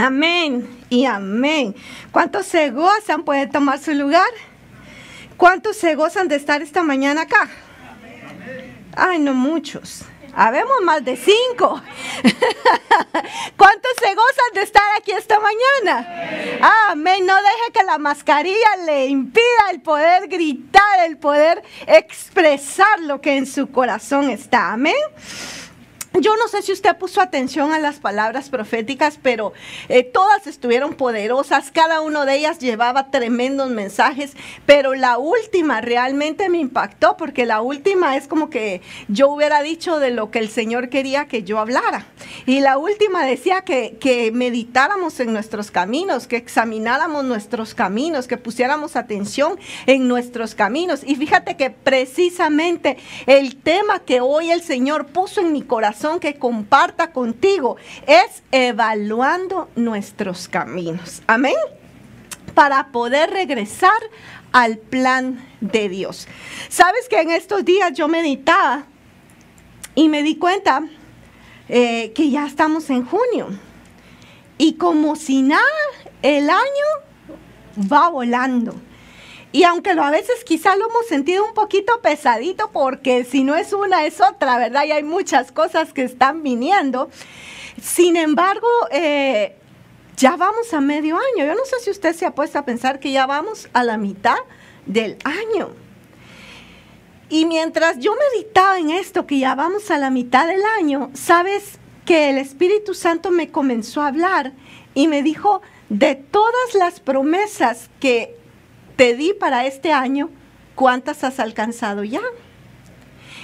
Amén y amén. ¿Cuántos se gozan? ¿Puede tomar su lugar? ¿Cuántos se gozan de estar esta mañana acá? Ay, no muchos. Habemos más de cinco. ¿Cuántos se gozan de estar aquí esta mañana? Amén. No deje que la mascarilla le impida el poder gritar, el poder expresar lo que en su corazón está. Amén. Yo no sé si usted puso atención a las palabras proféticas, pero eh, todas estuvieron poderosas, cada una de ellas llevaba tremendos mensajes, pero la última realmente me impactó porque la última es como que yo hubiera dicho de lo que el Señor quería que yo hablara. Y la última decía que, que meditáramos en nuestros caminos, que examináramos nuestros caminos, que pusiéramos atención en nuestros caminos. Y fíjate que precisamente el tema que hoy el Señor puso en mi corazón, que comparta contigo es evaluando nuestros caminos. Amén. Para poder regresar al plan de Dios. Sabes que en estos días yo meditaba y me di cuenta eh, que ya estamos en junio. Y como si nada, el año va volando. Y aunque lo, a veces quizá lo hemos sentido un poquito pesadito, porque si no es una es otra, ¿verdad? Y hay muchas cosas que están viniendo. Sin embargo, eh, ya vamos a medio año. Yo no sé si usted se ha puesto a pensar que ya vamos a la mitad del año. Y mientras yo meditaba en esto, que ya vamos a la mitad del año, sabes que el Espíritu Santo me comenzó a hablar y me dijo de todas las promesas que te di para este año, ¿cuántas has alcanzado ya?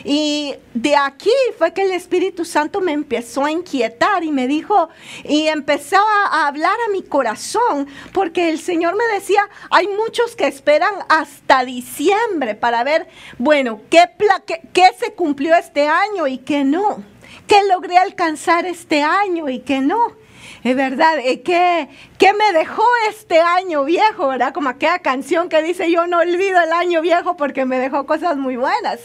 Y de aquí fue que el Espíritu Santo me empezó a inquietar y me dijo, y empezó a, hablar a mi corazón, porque el Señor me decía, hay muchos que esperan hasta diciembre para ver, bueno, qué, qué, se cumplió este año y qué no, qué logré alcanzar este año y qué no. Es verdad, ¿qué, ¿qué me dejó este año viejo? ¿Verdad? Como aquella canción que dice, yo no olvido el año viejo porque me dejó cosas muy buenas.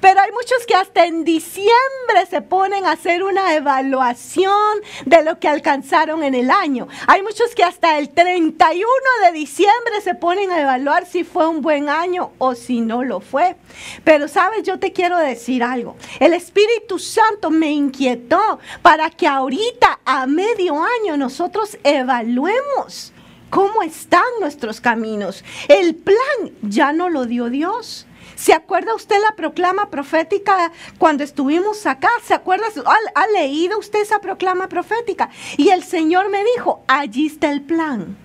Pero hay muchos que hasta en diciembre se ponen a hacer una evaluación de lo que alcanzaron en el año. Hay muchos que hasta el 31 de diciembre se ponen a evaluar si fue un buen año o si no lo fue. Pero sabes, yo te quiero decir algo. El Espíritu Santo me inquietó para que ahorita a medio año nosotros evaluemos cómo están nuestros caminos. El plan ya no lo dio Dios. ¿Se acuerda usted la proclama profética cuando estuvimos acá? ¿Se acuerda? ¿Ha, ¿Ha, leído usted esa proclama profética? Y el Señor me dijo, allí está el plan.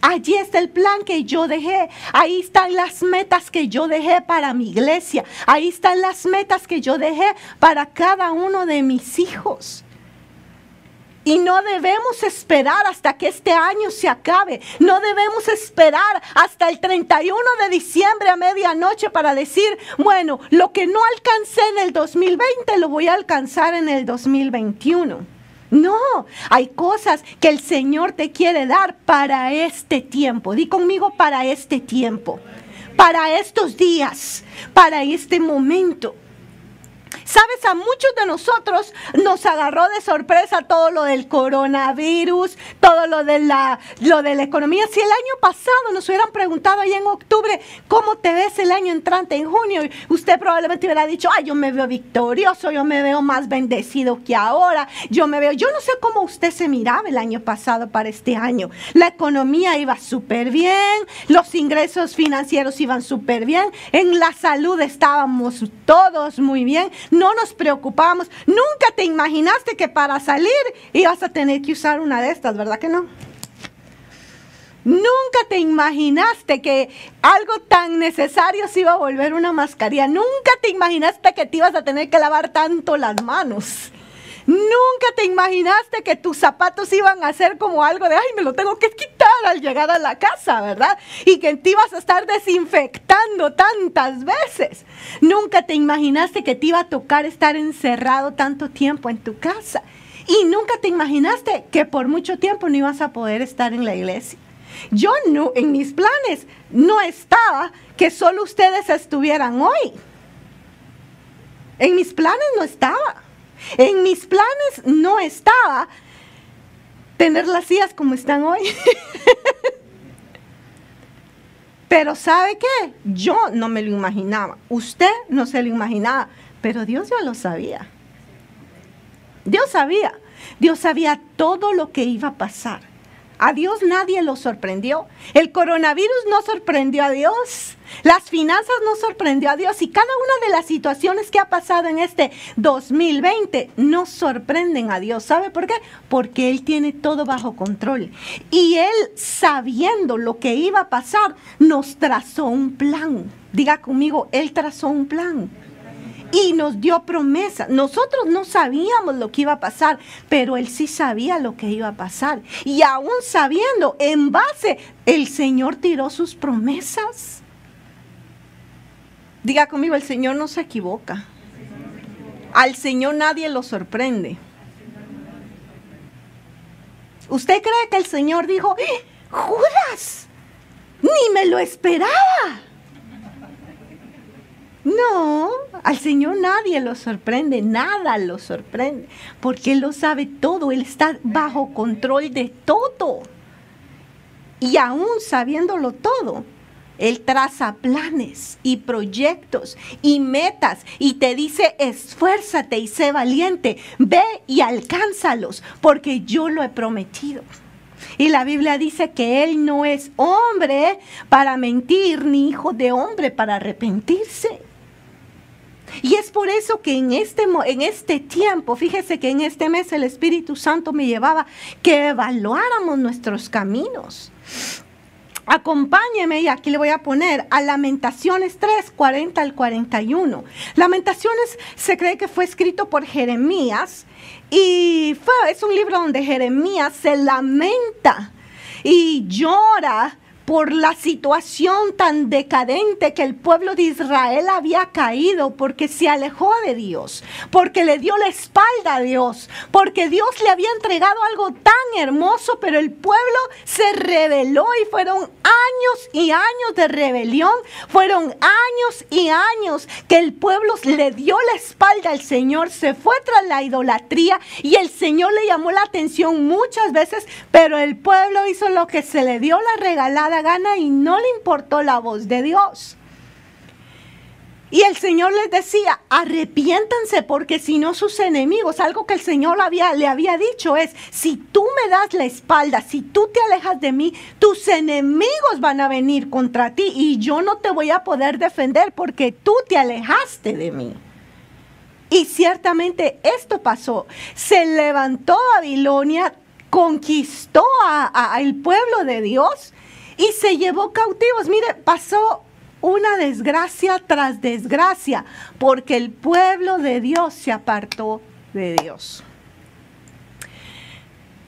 Allí está el plan que yo dejé. Ahí están las metas que yo dejé para mi iglesia. Ahí están las metas que yo dejé para cada uno de mis hijos. Y no debemos esperar hasta que este año se acabe. No debemos esperar hasta el 31 de diciembre a medianoche para decir, bueno, lo que no alcancé en el 2020 lo voy a alcanzar en el 2021. No, hay cosas que el Señor te quiere dar para este tiempo. Di conmigo para este tiempo, para estos días, para este momento. Sabes, a muchos de nosotros nos agarró de sorpresa todo lo del coronavirus, todo lo de la, lo de la economía. Si el año pasado nos hubieran preguntado ahí en octubre, ¿cómo te ves el año entrante en junio? Usted probablemente hubiera dicho, ay, yo me veo victorioso, yo me veo más bendecido que ahora, yo me veo, yo no sé cómo usted se miraba el año pasado para este año. La economía iba súper bien, los ingresos financieros iban súper bien, en la salud estábamos todos muy bien no nos preocupamos. Nunca te imaginaste que para salir ibas a tener que usar una de estas, ¿verdad que no? Nunca te imaginaste que algo tan necesario se iba a volver una mascarilla. Nunca te imaginaste que te ibas a tener que lavar tanto las manos. Nunca te imaginaste que tus zapatos iban a ser como algo de, ay, me lo tengo que quitar al llegar a la casa, ¿verdad? Y que te ibas a estar desinfectando tantas veces. Nunca te imaginaste que te iba a tocar estar encerrado tanto tiempo en tu casa. Y nunca te imaginaste que por mucho tiempo no ibas a poder estar en la iglesia. Yo no, en mis planes no estaba que solo ustedes estuvieran hoy. En mis planes no estaba. En mis planes no estaba tener las sillas como están hoy. Pero ¿sabe qué? Yo no me lo imaginaba. Usted no se lo imaginaba. Pero Dios ya lo sabía. Dios sabía. Dios sabía todo lo que iba a pasar. A Dios nadie lo sorprendió. El coronavirus no sorprendió a Dios. Las finanzas no sorprendió a Dios. Y cada una de las situaciones que ha pasado en este 2020 no sorprenden a Dios. ¿Sabe por qué? Porque Él tiene todo bajo control. Y Él, sabiendo lo que iba a pasar, nos trazó un plan. Diga conmigo, Él trazó un plan y nos dio promesa. Nosotros no sabíamos lo que iba a pasar, pero Él sí sabía lo que iba a pasar. Y aún sabiendo, en base, el Señor tiró sus promesas. Diga conmigo, el Señor no se equivoca. Al Señor nadie lo sorprende. ¿Usted cree que el Señor dijo, ¡Eh, Judas, ni me lo esperaba? No, al Señor nadie lo sorprende, nada lo sorprende, porque Él lo sabe todo, Él está bajo control de todo. Y aún sabiéndolo todo, Él traza planes y proyectos y metas y te dice, esfuérzate y sé valiente, ve y alcánzalos, porque yo lo he prometido. Y la Biblia dice que Él no es hombre para mentir, ni hijo de hombre para arrepentirse. Y es por eso que en este, en este tiempo, fíjese que en este mes el Espíritu Santo me llevaba que evaluáramos nuestros caminos. Acompáñeme y aquí le voy a poner a Lamentaciones 3, 40 al 41. Lamentaciones se cree que fue escrito por Jeremías y fue, es un libro donde Jeremías se lamenta y llora por la situación tan decadente que el pueblo de Israel había caído porque se alejó de Dios, porque le dio la espalda a Dios, porque Dios le había entregado algo tan hermoso, pero el pueblo se rebeló y fueron años y años de rebelión, fueron años y años que el pueblo le dio la espalda al Señor, se fue tras la idolatría y el Señor le llamó la atención muchas veces, pero el pueblo hizo lo que se le dio la regalada gana y no le importó la voz de Dios. Y el Señor les decía, arrepiéntanse porque si no sus enemigos, algo que el Señor había, le había dicho es, si tú me das la espalda, si tú te alejas de mí, tus enemigos van a venir contra ti y yo no te voy a poder defender porque tú te alejaste de mí. Y ciertamente esto pasó. Se levantó Babilonia, conquistó al pueblo de Dios y se llevó cautivos. Mire, pasó una desgracia tras desgracia, porque el pueblo de Dios se apartó de Dios.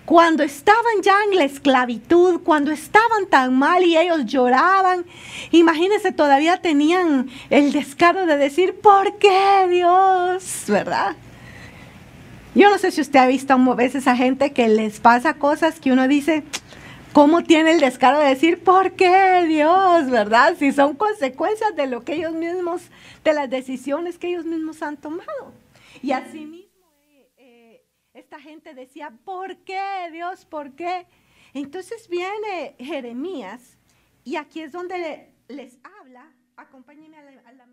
Cuando estaban ya en la esclavitud, cuando estaban tan mal y ellos lloraban, imagínense, todavía tenían el descaro de decir, ¿por qué Dios? ¿Verdad? Yo no sé si usted ha visto a veces a gente que les pasa cosas que uno dice, ¿Cómo tiene el descaro de decir, ¿por qué Dios? ¿Verdad? Si son consecuencias de lo que ellos mismos, de las decisiones que ellos mismos han tomado. Y así mismo eh, eh, esta gente decía, ¿por qué Dios? ¿Por qué? Entonces viene Jeremías y aquí es donde les habla, acompáñenme a la, a la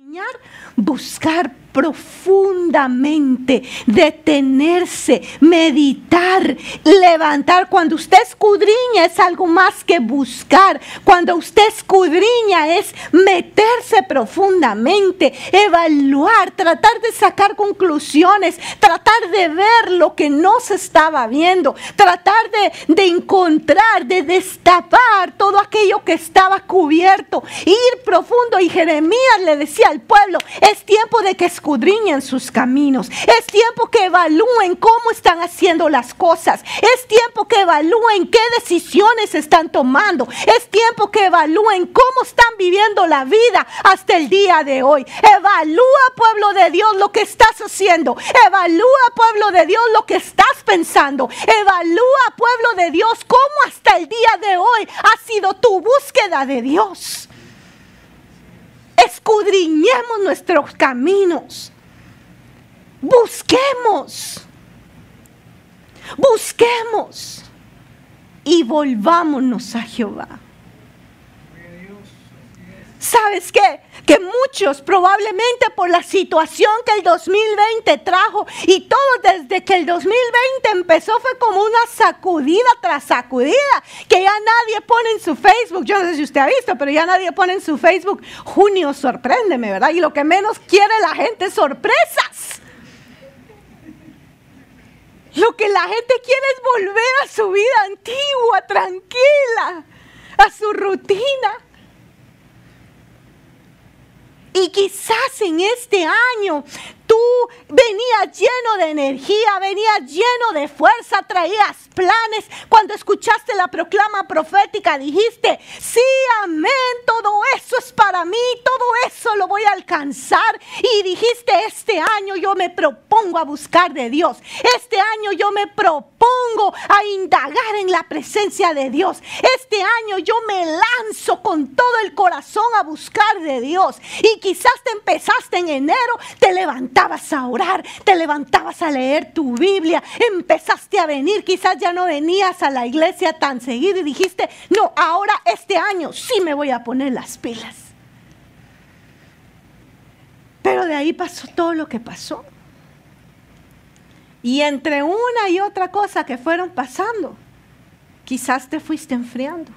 enseñar buscar profundamente, detenerse, meditar, levantar. Cuando usted escudriña es algo más que buscar. Cuando usted escudriña es meterse profundamente, evaluar, tratar de sacar conclusiones, tratar de ver lo que no se estaba viendo, tratar de, de encontrar, de destapar todo aquello que estaba cubierto, ir profundo. Y Jeremías le decía al pueblo, es tiempo de que escudriñen sus caminos, es tiempo que evalúen cómo están haciendo las cosas, es tiempo que evalúen qué decisiones están tomando, es tiempo que evalúen cómo están viviendo la vida hasta el día de hoy. Evalúa, pueblo de Dios, lo que estás haciendo. Evalúa, pueblo de Dios, lo que estás pensando. Evalúa, pueblo de Dios, cómo hasta el día de hoy ha sido tu búsqueda de Dios. Escudriñemos nuestros caminos. Busquemos. Busquemos. Y volvámonos a Jehová. ¿Sabes qué? Que muchos probablemente por la situación que el 2020 trajo y todo desde que el 2020 empezó fue como una sacudida tras sacudida, que ya nadie pone en su Facebook, yo no sé si usted ha visto, pero ya nadie pone en su Facebook, junio sorpréndeme, ¿verdad? Y lo que menos quiere la gente es sorpresas. Lo que la gente quiere es volver a su vida antigua, tranquila, a su rutina. Y quizás en este año tú venías lleno de energía, venías lleno de fuerza, traías planes. Cuando escuchaste la proclama profética dijiste, sí, amén, todo eso es para mí, todo eso lo voy a alcanzar. Y dijiste, este año yo me propongo a buscar de Dios. Este año yo me propongo a indagar en la presencia de Dios. Este año yo me lanzo con todo el corazón a buscar de Dios. Y quizás te empezaste en enero, te levantabas a orar, te levantabas a leer tu Biblia, empezaste a venir, quizás ya no venías a la iglesia tan seguido y dijiste, no, ahora este año sí me voy a poner las pilas. Pero de ahí pasó todo lo que pasó. Y entre una y otra cosa que fueron pasando, quizás te fuiste enfriando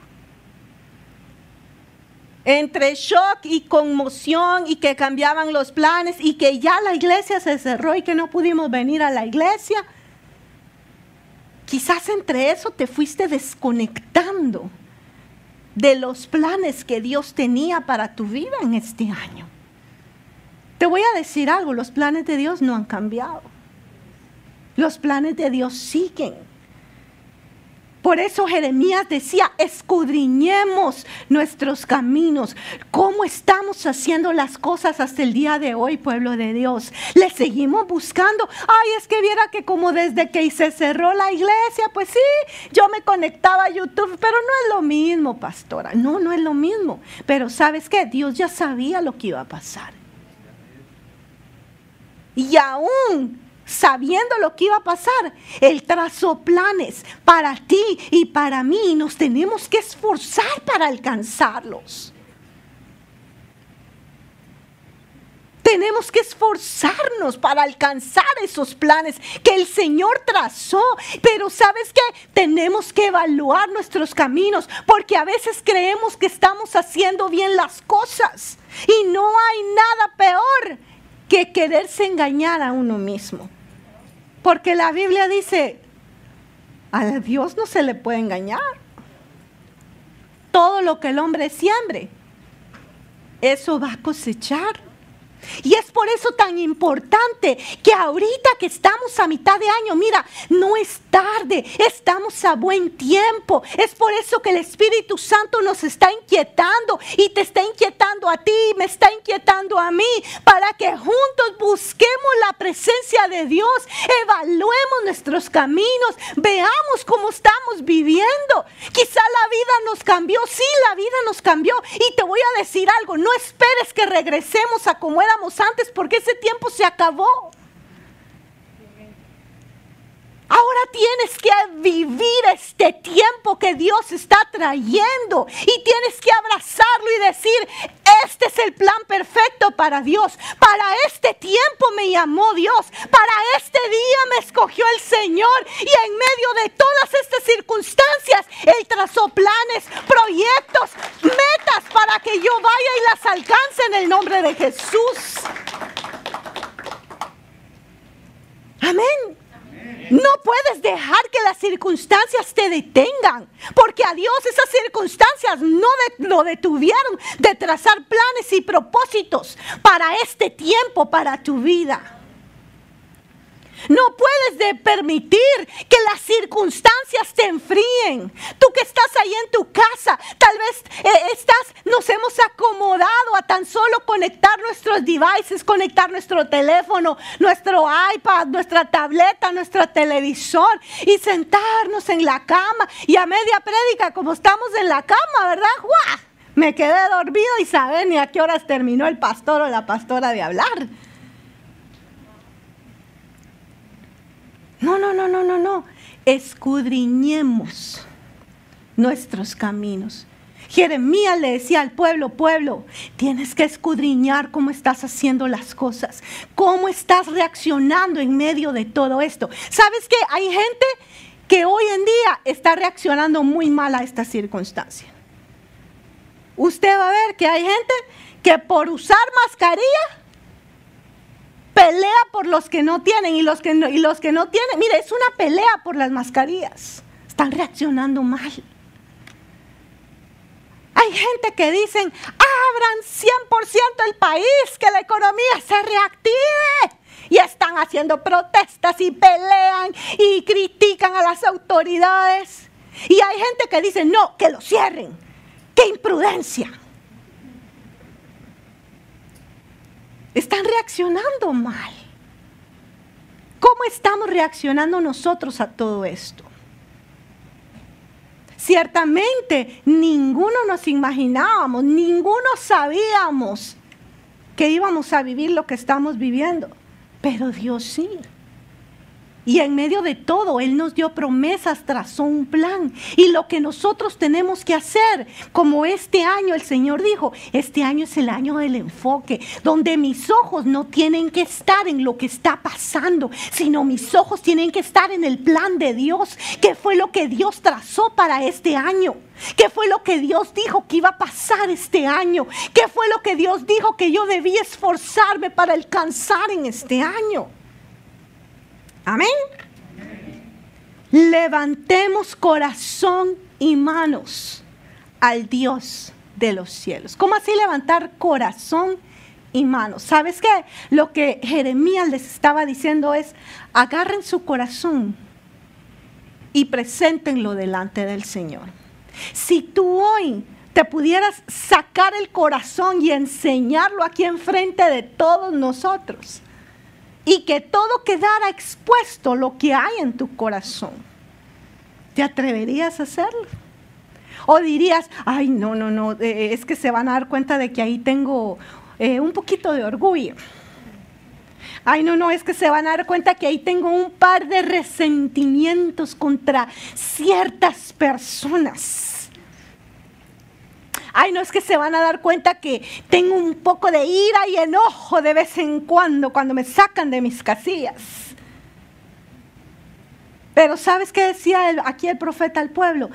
entre shock y conmoción y que cambiaban los planes y que ya la iglesia se cerró y que no pudimos venir a la iglesia. Quizás entre eso te fuiste desconectando de los planes que Dios tenía para tu vida en este año. Te voy a decir algo, los planes de Dios no han cambiado. Los planes de Dios siguen. Por eso Jeremías decía, escudriñemos nuestros caminos. ¿Cómo estamos haciendo las cosas hasta el día de hoy, pueblo de Dios? Le seguimos buscando. Ay, es que viera que como desde que se cerró la iglesia, pues sí, yo me conectaba a YouTube, pero no es lo mismo, pastora. No, no es lo mismo. Pero sabes qué, Dios ya sabía lo que iba a pasar. Y aún sabiendo lo que iba a pasar, Él trazó planes para ti y para mí. Nos tenemos que esforzar para alcanzarlos. Tenemos que esforzarnos para alcanzar esos planes que el Señor trazó. Pero sabes qué? Tenemos que evaluar nuestros caminos porque a veces creemos que estamos haciendo bien las cosas. Y no hay nada peor que quererse engañar a uno mismo. Porque la Biblia dice, a Dios no se le puede engañar. Todo lo que el hombre siembre, eso va a cosechar. Y es por eso tan importante que ahorita que estamos a mitad de año, mira, no es tarde, estamos a buen tiempo. Es por eso que el Espíritu Santo nos está inquietando y te está inquietando a ti, me está inquietando a mí, para que juntos busquemos la presencia de Dios, evaluemos nuestros caminos, veamos cómo estamos viviendo. Quizá la vida nos cambió, sí, la vida nos cambió. Y te voy a decir algo, no esperes que regresemos a como antes porque ese tiempo se acabó. Ahora tienes que vivir este tiempo que Dios está trayendo y tienes que abrazarlo y decir, este es el plan perfecto para Dios. Para este tiempo me llamó Dios. Para este día me escogió el Señor. Y en medio de todas estas circunstancias, Él trazó planes, proyectos, metas para que yo vaya y las alcance en el nombre de Jesús. Amén. No puedes dejar que las circunstancias te detengan, porque a Dios esas circunstancias no lo detuvieron de trazar planes y propósitos para este tiempo, para tu vida. No puedes de permitir que las circunstancias te enfríen. Tú que estás ahí en tu casa, tal vez eh, estás, nos hemos acomodado a tan solo conectar nuestros devices, conectar nuestro teléfono, nuestro iPad, nuestra tableta, nuestro televisor y sentarnos en la cama y a media prédica como estamos en la cama, ¿verdad? ¡Guau! Me quedé dormido y saben ni a qué horas terminó el pastor o la pastora de hablar. No, no, no, no, no. Escudriñemos nuestros caminos. Jeremías le decía al pueblo, pueblo, tienes que escudriñar cómo estás haciendo las cosas, cómo estás reaccionando en medio de todo esto. ¿Sabes que hay gente que hoy en día está reaccionando muy mal a esta circunstancia? Usted va a ver que hay gente que por usar mascarilla pelea por los que no tienen y los que no, y los que no tienen. Mire, es una pelea por las mascarillas. Están reaccionando mal. Hay gente que dicen, abran 100% el país, que la economía se reactive. Y están haciendo protestas y pelean y critican a las autoridades. Y hay gente que dice, no, que lo cierren. ¡Qué imprudencia! Están reaccionando mal. ¿Cómo estamos reaccionando nosotros a todo esto? Ciertamente, ninguno nos imaginábamos, ninguno sabíamos que íbamos a vivir lo que estamos viviendo, pero Dios sí. Y en medio de todo, Él nos dio promesas, trazó un plan. Y lo que nosotros tenemos que hacer, como este año el Señor dijo, este año es el año del enfoque, donde mis ojos no tienen que estar en lo que está pasando, sino mis ojos tienen que estar en el plan de Dios, que fue lo que Dios trazó para este año. ¿Qué fue lo que Dios dijo que iba a pasar este año? ¿Qué fue lo que Dios dijo que yo debía esforzarme para alcanzar en este año? Amén. Levantemos corazón y manos al Dios de los cielos. ¿Cómo así levantar corazón y manos? ¿Sabes qué? Lo que Jeremías les estaba diciendo es, agarren su corazón y preséntenlo delante del Señor. Si tú hoy te pudieras sacar el corazón y enseñarlo aquí enfrente de todos nosotros, y que todo quedara expuesto lo que hay en tu corazón. ¿Te atreverías a hacerlo? O dirías, ay, no, no, no, eh, es que se van a dar cuenta de que ahí tengo eh, un poquito de orgullo. Ay, no, no, es que se van a dar cuenta que ahí tengo un par de resentimientos contra ciertas personas ay, no es que se van a dar cuenta que tengo un poco de ira y enojo de vez en cuando cuando me sacan de mis casillas. Pero ¿sabes qué decía aquí el profeta al pueblo?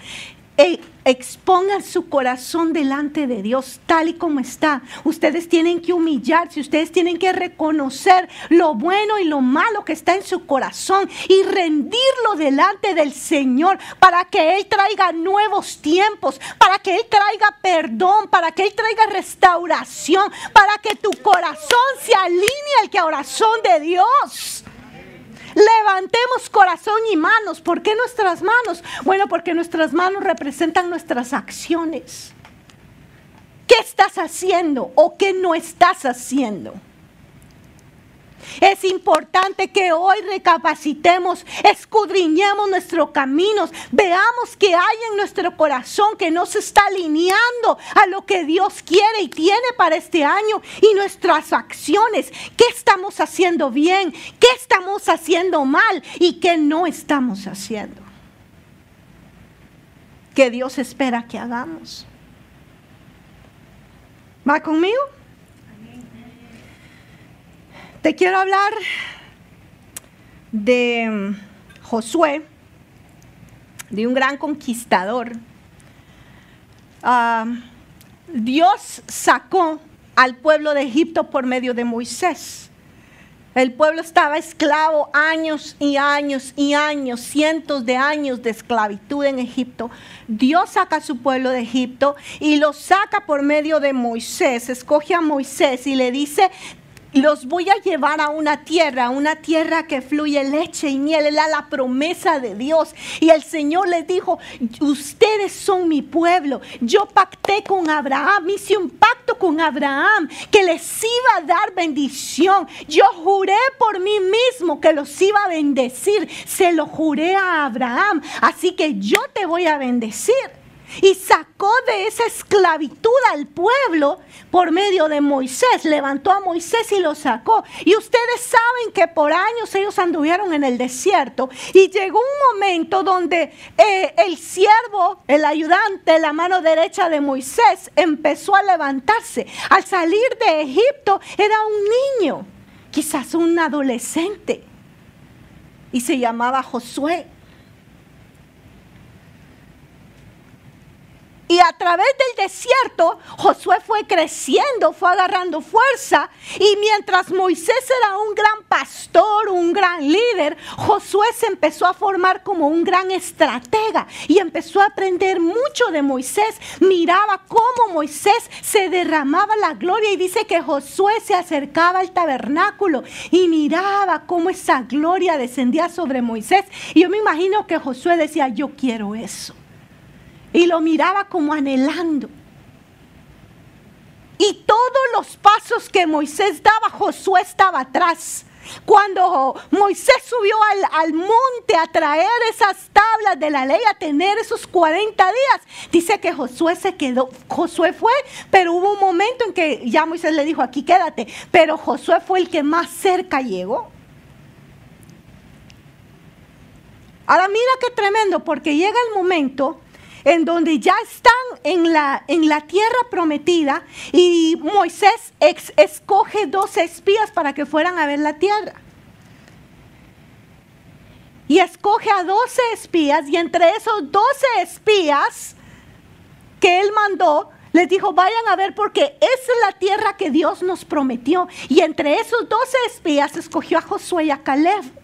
Expongan su corazón delante de Dios tal y como está. Ustedes tienen que humillarse, ustedes tienen que reconocer lo bueno y lo malo que está en su corazón y rendirlo delante del Señor para que Él traiga nuevos tiempos, para que Él traiga perdón, para que Él traiga restauración, para que tu corazón se alinee al corazón de Dios. Levantemos corazón y manos. ¿Por qué nuestras manos? Bueno, porque nuestras manos representan nuestras acciones. ¿Qué estás haciendo o qué no estás haciendo? Es importante que hoy recapacitemos, escudriñemos nuestros caminos, veamos que hay en nuestro corazón que no se está alineando a lo que Dios quiere y tiene para este año y nuestras acciones. ¿Qué estamos haciendo bien? ¿Qué estamos haciendo mal? ¿Y qué no estamos haciendo? Que Dios espera que hagamos. ¿Va conmigo? Te quiero hablar de mm, Josué, de un gran conquistador. Ah, Dios sacó al pueblo de Egipto por medio de Moisés. El pueblo estaba esclavo años y años y años, cientos de años de esclavitud en Egipto. Dios saca a su pueblo de Egipto y lo saca por medio de Moisés. Escoge a Moisés y le dice, los voy a llevar a una tierra, una tierra que fluye leche y miel. Era la promesa de Dios. Y el Señor les dijo, ustedes son mi pueblo. Yo pacté con Abraham, hice un pacto con Abraham que les iba a dar bendición. Yo juré por mí mismo que los iba a bendecir. Se lo juré a Abraham. Así que yo te voy a bendecir y sacó de esa esclavitud al pueblo por medio de Moisés. Levantó a Moisés y lo sacó. Y ustedes saben que por años ellos anduvieron en el desierto y llegó un momento donde eh, el siervo, el ayudante, la mano derecha de Moisés empezó a levantarse. Al salir de Egipto era un niño, quizás un adolescente, y se llamaba Josué. Y a través del desierto, Josué fue creciendo, fue agarrando fuerza. Y mientras Moisés era un gran pastor, un gran líder, Josué se empezó a formar como un gran estratega y empezó a aprender mucho de Moisés. Miraba cómo Moisés se derramaba la gloria y dice que Josué se acercaba al tabernáculo y miraba cómo esa gloria descendía sobre Moisés. Y yo me imagino que Josué decía, yo quiero eso y lo miraba como anhelando. Y todos los pasos que Moisés daba, Josué estaba atrás. Cuando Moisés subió al, monte a traer esas tablas de la ley, a tener esos 40 días, dice que Josué se quedó, Josué fue, pero hubo un momento en que ya Moisés le dijo, aquí quédate, pero Josué fue el que más cerca llegó. Ahora mira qué tremendo, porque llega el momento en donde ya están en la, en la tierra prometida y Moisés escoge dos espías para que fueran a ver la tierra. Y escoge a doce espías y entre esos doce espías que él mandó, les dijo, vayan a ver porque es la tierra que Dios nos prometió. Y entre esos doce espías escogió a Josué y a Caleb.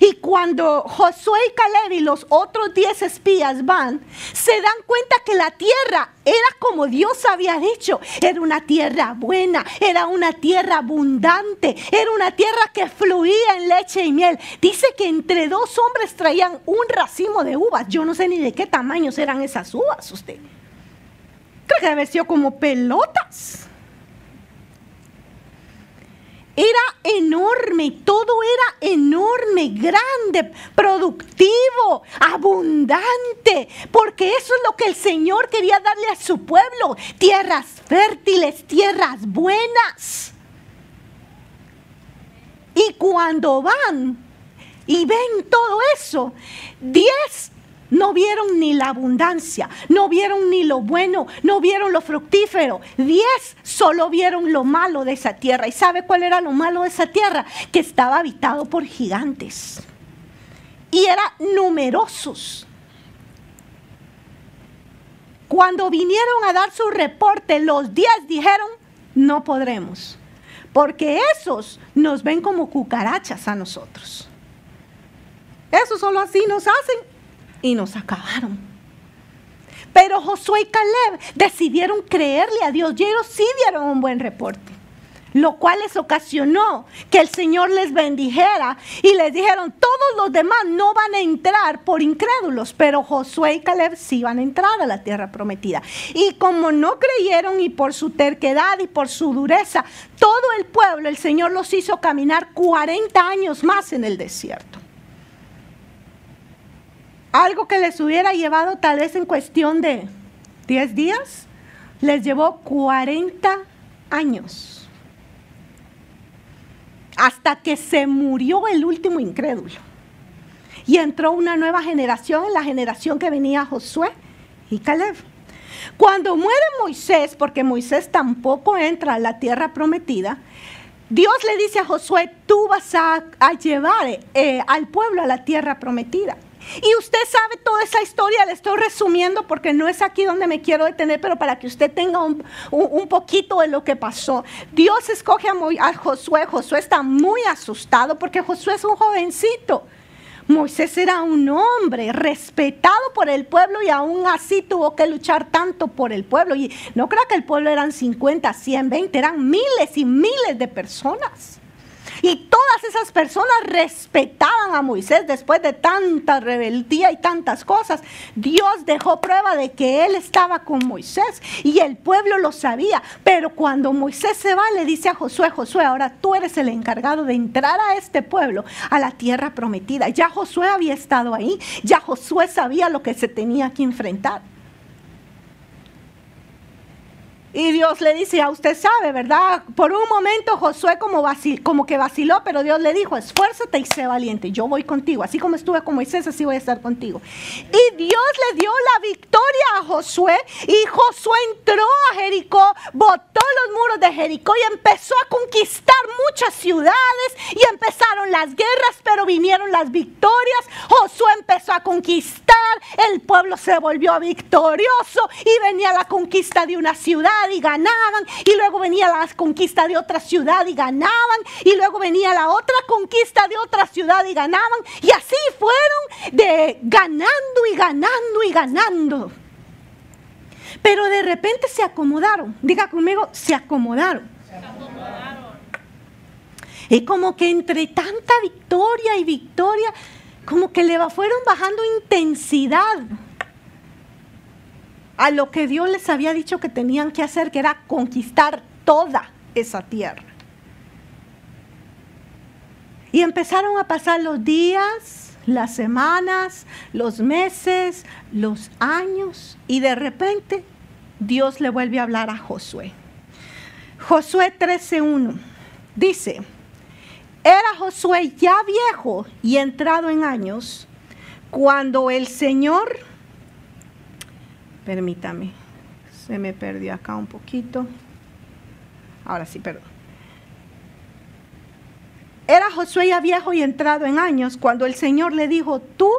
Y cuando Josué y Caleb y los otros diez espías van, se dan cuenta que la tierra era como Dios había dicho. Era una tierra buena, era una tierra abundante, era una tierra que fluía en leche y miel. Dice que entre dos hombres traían un racimo de uvas. Yo no sé ni de qué tamaños eran esas uvas usted. Que debe ser como pelotas era enorme, todo era enorme, grande, productivo, abundante, porque eso es lo que el Señor quería darle a su pueblo, tierras fértiles, tierras buenas. Y cuando van y ven todo eso, diez no vieron ni la abundancia, no vieron ni lo bueno, no vieron lo fructífero. Diez solo vieron lo malo de esa tierra. ¿Y sabe cuál era lo malo de esa tierra? Que estaba habitado por gigantes. Y eran numerosos. Cuando vinieron a dar su reporte, los diez dijeron, no podremos, porque esos nos ven como cucarachas a nosotros. Eso solo así nos hacen y nos acabaron. Pero Josué y Caleb decidieron creerle a Dios y ellos sí dieron un buen reporte. lo cual les ocasionó que el Señor les bendijera y les dijeron, todos los demás no van a entrar por incrédulos, pero Josué y Caleb sí van a entrar a la tierra prometida. Y como no creyeron y por su terquedad y por su dureza, todo el pueblo, el Señor los hizo caminar 40 años más en el desierto. Algo que les hubiera llevado tal vez en cuestión de 10 días, les llevó 40 años hasta que se murió el último incrédulo. Y entró una nueva generación, la generación que venía Josué y Caleb. Cuando muere Moisés, porque Moisés tampoco entra a la tierra prometida, Dios le dice a Josué, tú vas a, llevar eh, al pueblo a la tierra prometida. Y usted sabe toda esa historia, le estoy resumiendo porque no es aquí donde me quiero detener, pero para que usted tenga un, poquito de lo que pasó. Dios escoge a, a Josué, Josué está muy asustado porque Josué es un jovencito. Moisés era un hombre respetado por el pueblo y aún así tuvo que luchar tanto por el pueblo. Y no creo que el pueblo eran 50, 100, 20, eran miles y miles de personas. Y todas esas personas respetaban a Moisés después de tanta rebeldía y tantas cosas. Dios dejó prueba de que él estaba con Moisés y el pueblo lo sabía. Pero cuando Moisés se va, le dice a Josué, Josué, ahora tú eres el encargado de entrar a este pueblo, a la tierra prometida. Ya Josué había estado ahí, ya Josué sabía lo que se tenía que enfrentar. Y Dios le dice, a usted sabe, ¿verdad? Por un momento Josué como, como que vaciló, pero Dios le dijo, esfuérzate y sé valiente, yo voy contigo. Así como estuve con Moisés, así voy a estar contigo. Y Dios le dio la victoria a Josué y Josué entró a Jericó, botó los muros de Jericó y empezó a conquistar muchas ciudades y empezaron las guerras, pero vinieron las victorias. Josué empezó a conquistar, el pueblo se volvió victorioso y venía la conquista de una ciudad y ganaban, y luego venía la conquista de otra ciudad y ganaban, y luego venía la otra conquista de otra ciudad y ganaban, y así fueron de ganando y ganando y ganando. Pero de repente se acomodaron, diga conmigo, se acomodaron. Se acomodaron. Y como que entre tanta victoria y victoria, como que le fueron bajando intensidad a lo que Dios les había dicho que tenían que hacer, que era conquistar toda esa tierra. Y empezaron a pasar los días, las semanas, los meses, los años, y de repente Dios le vuelve a hablar a Josué. Josué 13.1 dice, era Josué ya viejo y entrado en años cuando el Señor Permítame, se me perdió acá un poquito. Ahora sí, perdón. Era Josué ya viejo y entrado en años cuando el Señor le dijo, tú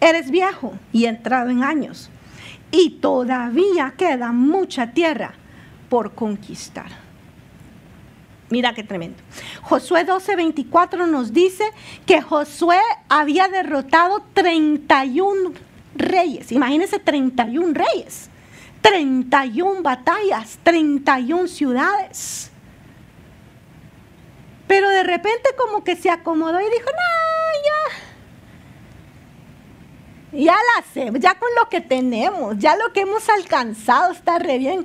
eres viejo y entrado en años. Y todavía queda mucha tierra por conquistar. Mira qué tremendo. Josué 12:24 nos dice que Josué había derrotado 31 reyes. Imagínense 31 reyes, 31 batallas, 31 ciudades. Pero de repente como que se acomodó y dijo, no, ya, ya la sé, ya con lo que tenemos, ya lo que hemos alcanzado está re bien.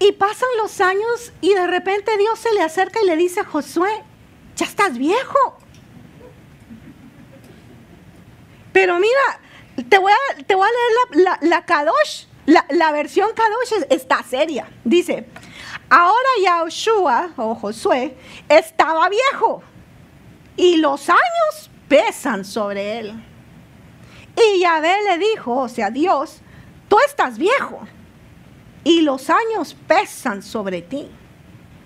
Y pasan los años y de repente Dios se le acerca y le dice a Josué, ya estás viejo. Pero mira, te voy a, te voy a leer la, la, Kadosh, la, versión Kadosh está seria. Dice, ahora Yahushua o Josué estaba viejo y los años pesan sobre él. Y Yahvé le dijo, o sea, Dios, tú estás viejo y los años pesan sobre ti.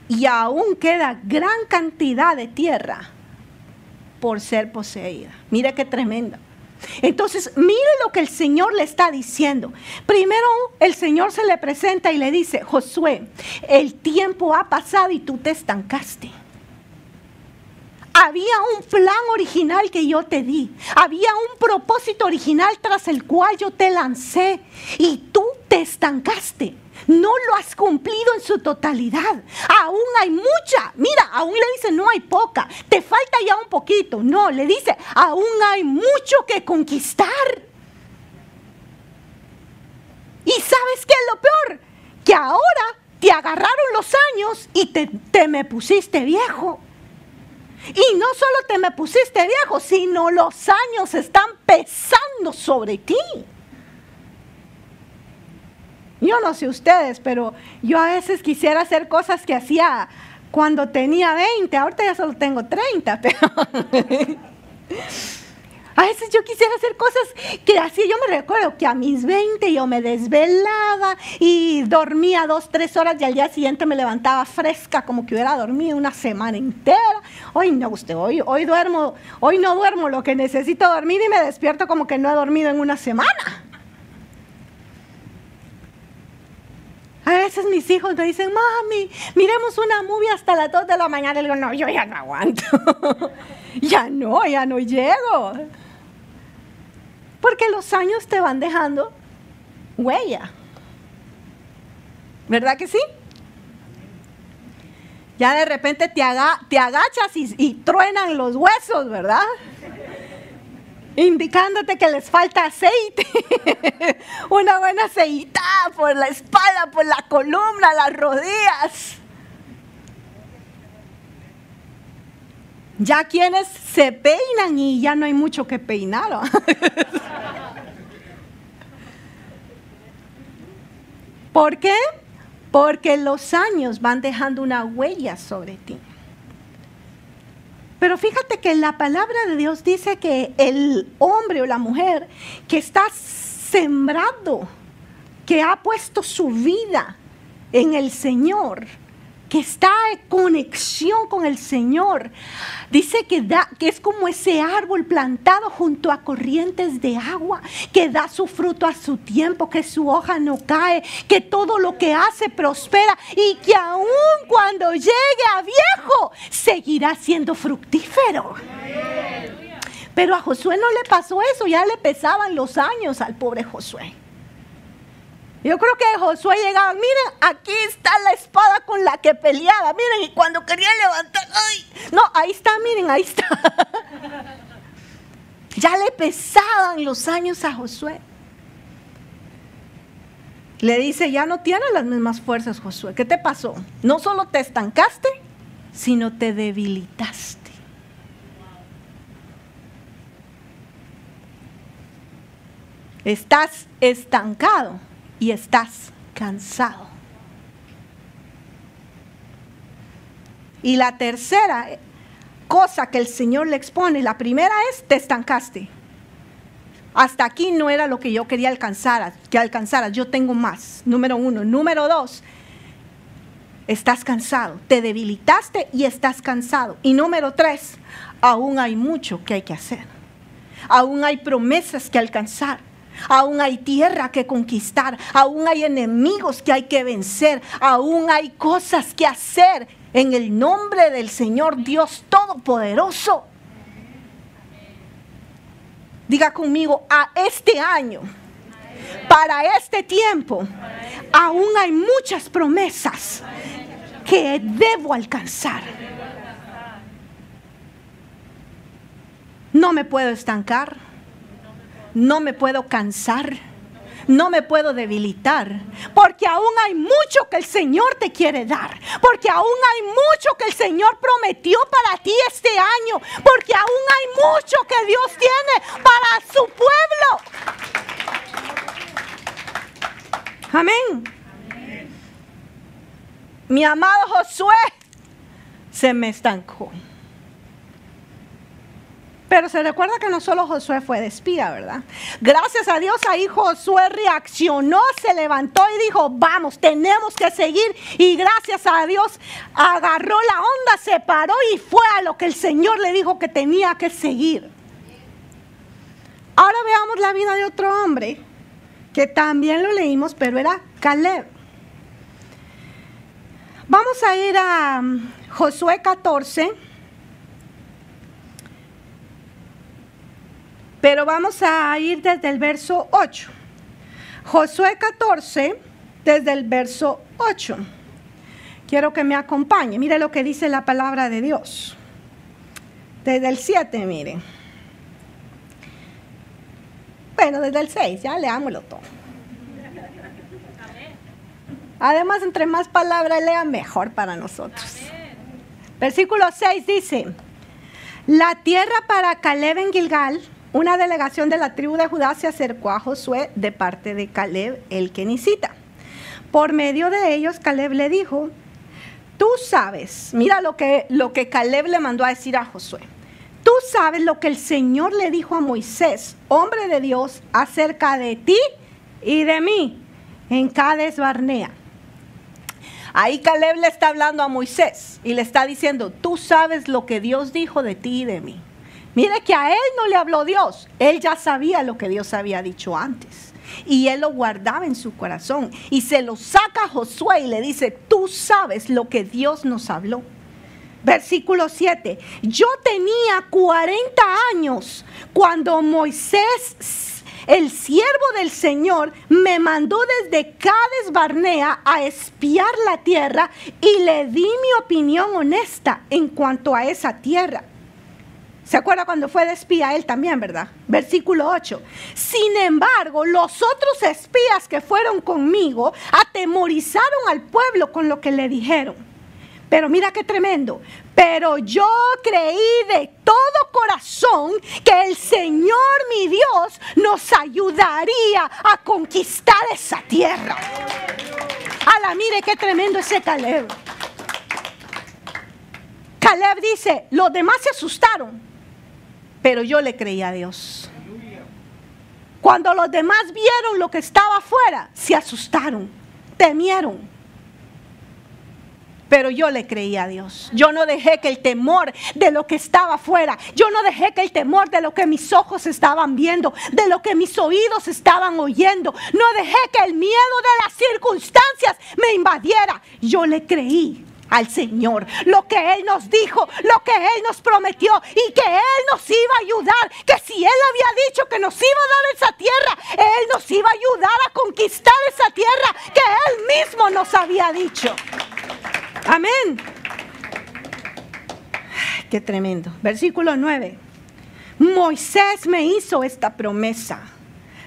Y aún queda gran cantidad de tierra por ser poseída. Mira qué tremenda. Entonces, mire lo que el Señor le está diciendo. Primero, el Señor se le presenta y le dice, Josué, el tiempo ha pasado y tú te estancaste. Había un plan original que yo te di. Había un propósito original tras el cual yo te lancé. Y tú te te estancaste. No lo has cumplido en su totalidad. Aún hay mucha. Mira, aún le dice, no hay poca. Te falta ya un poquito. No, le dice, aún hay mucho que conquistar. ¿Y sabes qué es lo peor? Que ahora te agarraron los años y te, te me pusiste viejo. Y no solo te me pusiste viejo, sino los años están pesando sobre ti. Yo no sé ustedes, pero yo a veces quisiera hacer cosas que hacía cuando tenía 20, ahorita ya solo tengo 30, pero a veces yo quisiera hacer cosas que hacía, yo me recuerdo que a mis 20 yo me desvelaba y dormía dos, tres horas y al día siguiente me levantaba fresca como que hubiera dormido una semana entera. Hoy no, usted, hoy, hoy duermo, hoy no duermo lo que necesito dormir y me despierto como que no he dormido en una semana. A veces mis hijos me dicen, mami, miremos una movie hasta las 2 de la mañana. Y digo, no, yo ya no aguanto. ya no, ya no llego. Porque los años te van dejando huella. ¿Verdad que sí? Ya de repente te, te agachas y, y truenan los huesos, ¿verdad? indicándote que les falta aceite. Una buena aceita por la espalda, por la columna, las rodillas. Ya quienes se peinan y ya no hay mucho que peinar. ¿Por qué? Porque los años van dejando una huella sobre ti. Pero fíjate que la palabra de Dios dice que el hombre o la mujer que está sembrado, que ha puesto su vida en el Señor, que está en conexión con el Señor. Dice que, da, que es como ese árbol plantado junto a corrientes de agua, que da su fruto a su tiempo, que su hoja no cae, que todo lo que hace prospera y que aun cuando llegue a viejo seguirá siendo fructífero. Pero a Josué no le pasó eso, ya le pesaban los años al pobre Josué. Yo creo que Josué llegaba, miren, aquí está la espada con la que peleaba, miren, y cuando quería levantar, ay, no, ahí está, miren, ahí está. ya le pesaban los años a Josué. Le dice, ya no tienes las mismas fuerzas, Josué. ¿Qué te pasó? No solo te estancaste, sino te debilitaste. Estás estancado y estás cansado. Y la tercera cosa que el Señor le expone, la primera es, te estancaste. Hasta aquí no era lo que yo quería alcanzar, que alcanzaras. Yo tengo más. Número uno. Número dos, estás cansado. Te debilitaste y estás cansado. Y número tres, aún hay mucho que hay que hacer. Aún hay promesas que alcanzar. Aún hay tierra que conquistar, aún hay enemigos que hay que vencer, aún hay cosas que hacer en el nombre del Señor Dios Todopoderoso. Diga conmigo, a este año, para este tiempo, aún hay muchas promesas que debo alcanzar. No me puedo estancar no me puedo cansar, no me puedo debilitar, porque aún hay mucho que el Señor te quiere dar, porque aún hay mucho que el Señor prometió para ti este año, porque aún hay mucho que Dios tiene para su pueblo. Amén. Mi amado Josué se me estancó. Pero se recuerda que no solo Josué fue de espía, ¿verdad? Gracias a Dios ahí Josué reaccionó, se levantó y dijo, vamos, tenemos que seguir. Y gracias a Dios agarró la onda, se paró y fue a lo que el Señor le dijo que tenía que seguir. Ahora veamos la vida de otro hombre, que también lo leímos, pero era Caleb. Vamos a ir a um, Josué 14. Pero vamos a ir desde el verso 8. Josué 14, desde el verso 8. Quiero que me acompañe. Mire lo que dice la palabra de Dios. Desde el 7, miren. Bueno, desde el 6, ya leámoslo todo. Además, entre más palabras lea, mejor para nosotros. Versículo 6 dice, la tierra para Caleb en Gilgal, una delegación de la tribu de Judá se acercó a Josué de parte de Caleb el Kenicita. Por medio de ellos, Caleb le dijo, tú sabes, mira lo que, lo que Caleb le mandó a decir a Josué. Tú sabes lo que el Señor le dijo a Moisés, hombre de Dios, acerca de ti y de mí en Cades Barnea. Ahí Caleb le está hablando a Moisés y le está diciendo, tú sabes lo que Dios dijo de ti y de mí. Mire que a él no le habló Dios, él ya sabía lo que Dios había dicho antes. Y él lo guardaba en su corazón. Y se lo saca a Josué y le dice, tú sabes lo que Dios nos habló. Versículo 7. Yo tenía 40 años cuando Moisés el siervo del Señor me mandó desde Cades Barnea a espiar la tierra y le di mi opinión honesta en cuanto a esa tierra. ¿Se acuerda cuando fue de espía él también, verdad? Versículo 8. Sin embargo, los otros espías que fueron conmigo atemorizaron al pueblo con lo que le dijeron. Pero mira qué tremendo. Pero yo creí de todo corazón que el Señor mi Dios nos ayudaría a conquistar esa tierra. Ala, mire qué tremendo ese Caleb. Caleb dice, los demás se asustaron, pero yo le creí a Dios. Cuando los demás vieron lo que estaba afuera, se asustaron, temieron. Pero yo le creí a Dios. Yo no dejé que el temor de lo que estaba afuera, yo no dejé que el temor de lo que mis ojos estaban viendo, de lo que mis oídos estaban oyendo, no dejé que el miedo de las circunstancias me invadiera. Yo le creí al Señor, lo que Él nos dijo, lo que Él nos prometió y que Él nos iba a ayudar, que si Él había dicho que nos iba a dar esa tierra, Él nos iba a ayudar a conquistar esa tierra que Él mismo nos había dicho. Amén. Qué tremendo. Versículo 9. Moisés me hizo esta promesa.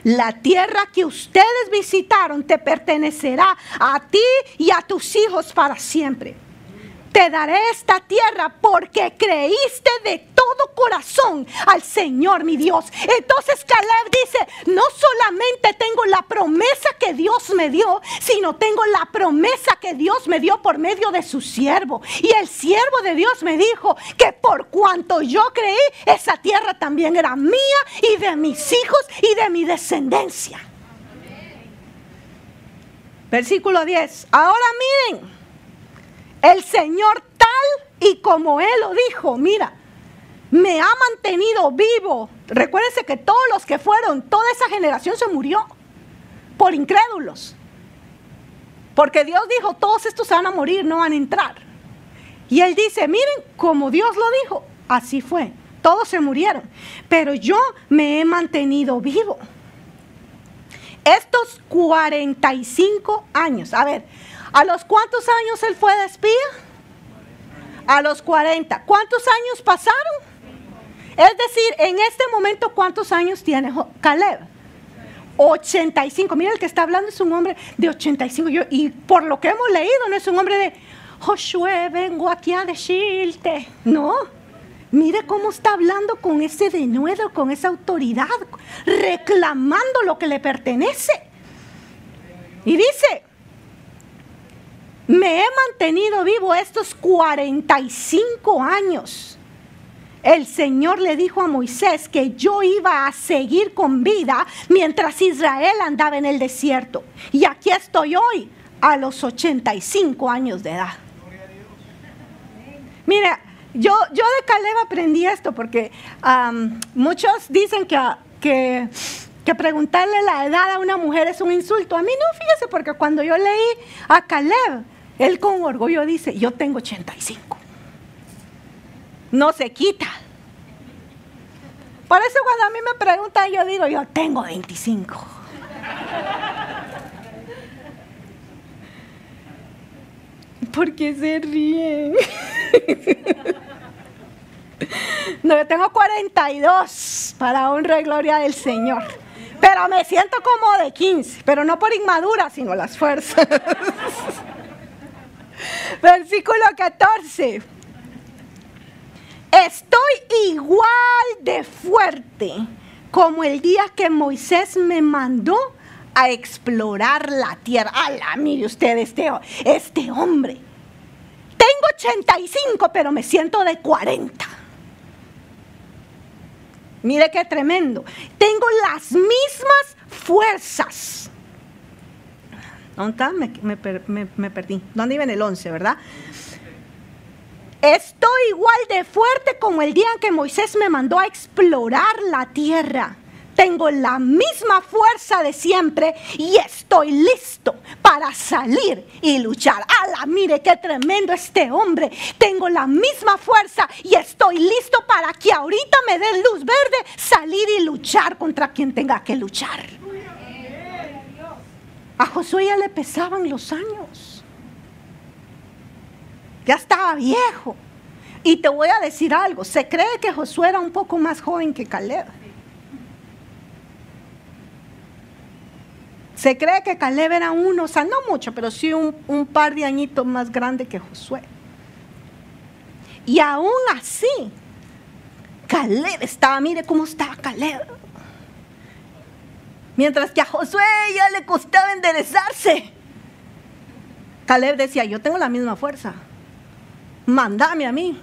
La tierra que ustedes visitaron te pertenecerá a ti y a tus hijos para siempre te daré esta tierra porque creíste de todo corazón al Señor mi Dios. Entonces Caleb dice, no solamente tengo la promesa que Dios me dio, sino tengo la promesa que Dios me dio por medio de su siervo. Y el siervo de Dios me dijo que por cuanto yo creí, esa tierra también era mía y de mis hijos y de mi descendencia. Versículo 10. Ahora miren. El Señor tal y como Él lo dijo, mira, me ha mantenido vivo. Recuérdense que todos los que fueron, toda esa generación se murió por incrédulos. Porque Dios dijo, todos estos van a morir, no van a entrar. Y Él dice, miren, como Dios lo dijo, así fue. Todos se murieron. Pero yo me he mantenido vivo. Estos 45 años. A ver, ¿A los cuántos años él fue de espía? A los 40. ¿Cuántos años pasaron? Es decir, en este momento, ¿cuántos años tiene Caleb? 85. Mira, el que está hablando es un hombre de 85. y por lo que hemos leído, no es un hombre de Josué, vengo aquí a decirte. No. Mire cómo está hablando con ese denuedo, con esa autoridad, reclamando lo que le pertenece. Y dice, me he mantenido vivo estos 45 años. El Señor le dijo a Moisés que yo iba a seguir con vida mientras Israel andaba en el desierto. Y aquí estoy hoy, a los 85 años de edad. Mira, yo, yo de Caleb aprendí esto porque muchos dicen que, que, que, preguntarle la edad a una mujer es un insulto. A mí no, fíjese, porque cuando yo leí a Caleb, él con orgullo dice, yo tengo 85. No se quita. Por eso cuando a mí me preguntan, yo digo, yo tengo 25. Porque se ríen? No, yo tengo 42 para honra y gloria del Señor. Pero me siento como de 15, pero no por inmadura, sino las fuerzas. Versículo 14. Estoy igual de fuerte como el día que Moisés me mandó a explorar la tierra. ¡Hala! Mire usted este, este hombre. Tengo 85, pero me siento de 40. Mire qué tremendo. Tengo las mismas fuerzas. ¿Dónde está? Me, me perdí. ¿Dónde iba en el 11, verdad? Estoy igual de fuerte como el día en que Moisés me mandó a explorar la tierra. Tengo la misma fuerza de siempre y estoy listo para salir y luchar. ¡Hala! Mire qué tremendo este hombre. Tengo la misma fuerza y estoy listo para que ahorita me dé luz verde, salir y luchar contra quien tenga que luchar. A Josué ya le pesaban los años ya estaba viejo. Y te voy a decir algo, se cree que Josué era un poco más joven que Caleb. Se cree que Caleb era uno, o sea, no mucho, pero sí un, par de añitos más grande que Josué. Y aún así, Caleb estaba, mire cómo estaba Caleb. Mientras que a Josué ya le costaba enderezarse. Caleb decía, yo tengo la misma fuerza mandame a mí,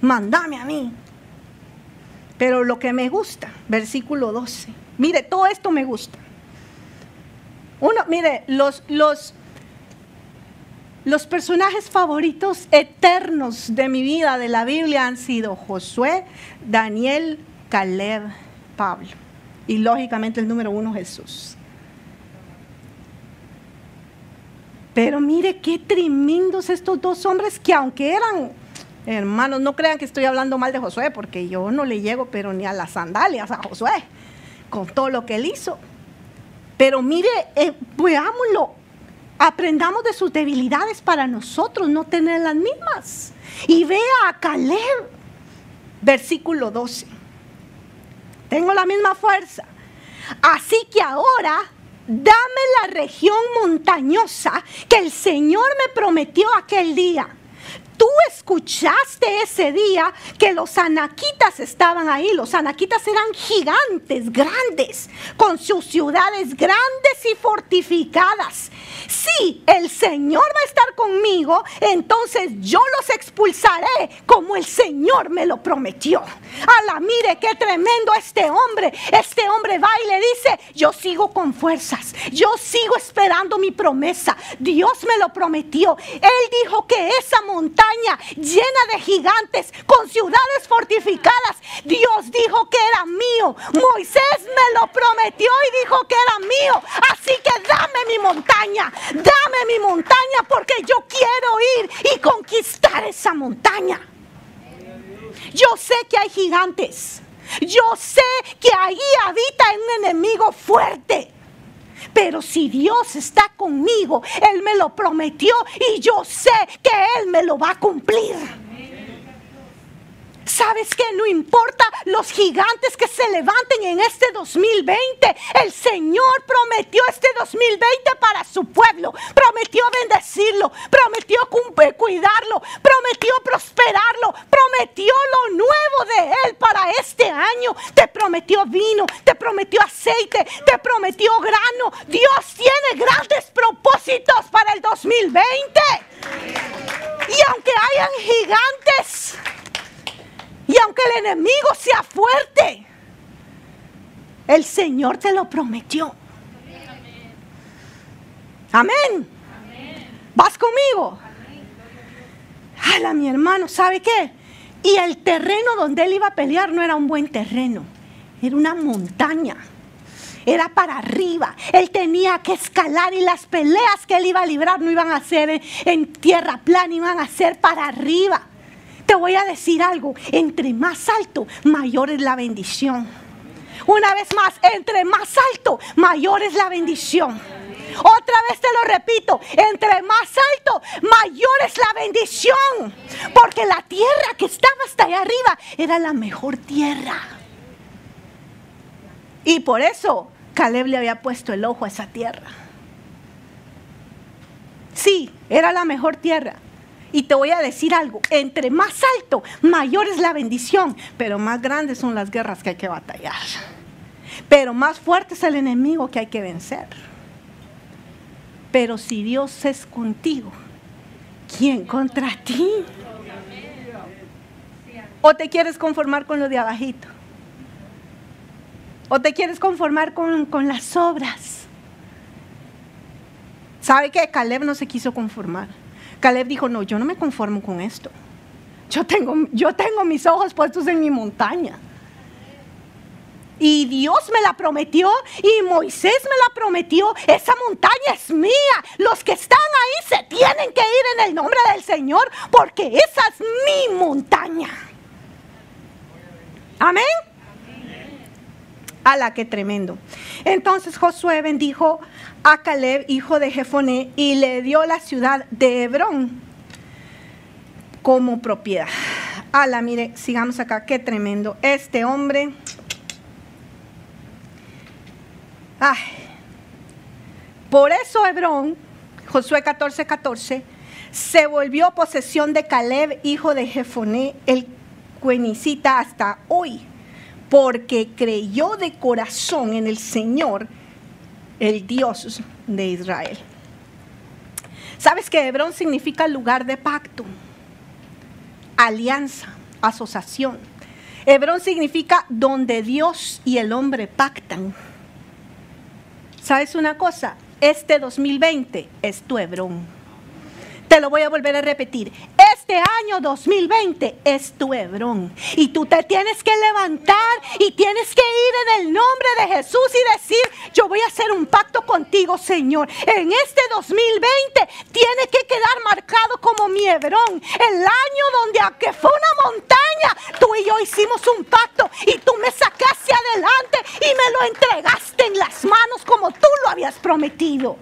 mandame a mí. Pero lo que me gusta, versículo 12, mire, todo esto me gusta. Uno, mire, los, los, los personajes favoritos eternos de mi vida, de la Biblia, han sido Josué, Daniel, Caleb, Pablo. Y lógicamente el número uno, Jesús. Pero mire qué tremendos estos dos hombres que aunque eran hermanos, no crean que estoy hablando mal de Josué, porque yo no le llego pero ni a las sandalias a Josué, con todo lo que él hizo. Pero mire, eh, veámoslo, aprendamos de sus debilidades para nosotros no tener las mismas. Y vea a Caleb, versículo 12. Tengo la misma fuerza. Así que ahora dame la región montañosa que el Señor me prometió aquel día. Tú escuchaste ese día que los anaquitas estaban ahí. Los anaquitas eran gigantes, grandes, con sus ciudades grandes y fortificadas. Si el Señor va a estar conmigo, entonces yo los expulsaré como el Señor me lo prometió. la mire qué tremendo este hombre. Este hombre va y le dice, yo sigo con fuerzas. Yo sigo esperando mi promesa. Dios me lo prometió. Él dijo que esa montaña llena de gigantes, con ciudades fortificadas, Dios dijo que era mío. Moisés me lo prometió y dijo que era mío. Así que dame mi montaña dame mi montaña porque yo quiero ir y conquistar esa montaña. Yo sé que hay gigantes. Yo sé que ahí habita un enemigo fuerte. Pero si Dios está conmigo, Él me lo prometió y yo sé que Él me lo va a cumplir. ¿Sabes que No importa los gigantes que se levanten en este 2020. El Señor prometió este 2020 para su pueblo. Prometió bendecirlo. Prometió cuidarlo. Prometió prosperarlo. Prometió lo nuevo de Él para este año. Te prometió vino. Te prometió aceite. Te prometió grano. Dios tiene grandes propósitos para el 2020. Y aunque hayan gigantes y aunque el enemigo sea fuerte, el Señor te lo prometió. Amén. ¿Vas conmigo? Hala, mi hermano, ¿sabe qué? Y el terreno donde él iba a pelear no era un buen terreno, era una montaña. Era para arriba. Él tenía que escalar y las peleas que él iba a librar no iban a ser en tierra plana, iban a ser para arriba. Te voy a decir algo, entre más alto, mayor es la bendición. Una vez más, entre más alto, mayor es la bendición. Otra vez te lo repito, entre más alto, mayor es la bendición. Porque la tierra que estaba hasta allá arriba era la mejor tierra. Y por eso Caleb le había puesto el ojo a esa tierra. Sí, era la mejor tierra. Y te voy a decir algo, entre más alto, mayor es la bendición, pero más grandes son las guerras que hay que batallar. Pero más fuerte es el enemigo que hay que vencer. Pero si Dios es contigo, ¿quién contra ti? ¿O te quieres conformar con lo de abajito? ¿O te quieres conformar con, con las obras? ¿Sabe que Caleb no se quiso conformar? Caleb dijo, no, yo no me conformo con esto. Yo tengo, yo tengo mis ojos puestos en mi montaña. Y Dios me la prometió y Moisés me la prometió. Esa montaña es mía. Los que están ahí se tienen que ir en el nombre del Señor porque esa es mi montaña. Amén. ¡Hala, qué tremendo! Entonces Josué bendijo a Caleb, hijo de Jefoné, y le dio la ciudad de Hebrón como propiedad. ¡Hala, mire, sigamos acá, qué tremendo! Este hombre... Ay. Por eso Hebrón, Josué 14, 14, se volvió posesión de Caleb, hijo de Jefoné, el cuenicita, hasta hoy porque creyó de corazón en el Señor, el Dios de Israel. ¿Sabes que Hebrón significa lugar de pacto, alianza, asociación? Hebrón significa donde Dios y el hombre pactan. ¿Sabes una cosa? Este 2020 es tu Hebrón. Te lo voy a volver a repetir. Este año 2020 es tu Hebrón. Y tú te tienes que levantar y tienes que ir en el nombre de Jesús y decir, yo voy a hacer un pacto contigo, Señor. En este 2020 tiene que quedar marcado como mi Hebrón. El año donde aunque fue una montaña, tú y yo hicimos un pacto y tú me sacaste adelante y me lo entregaste en las manos como tú lo habías prometido.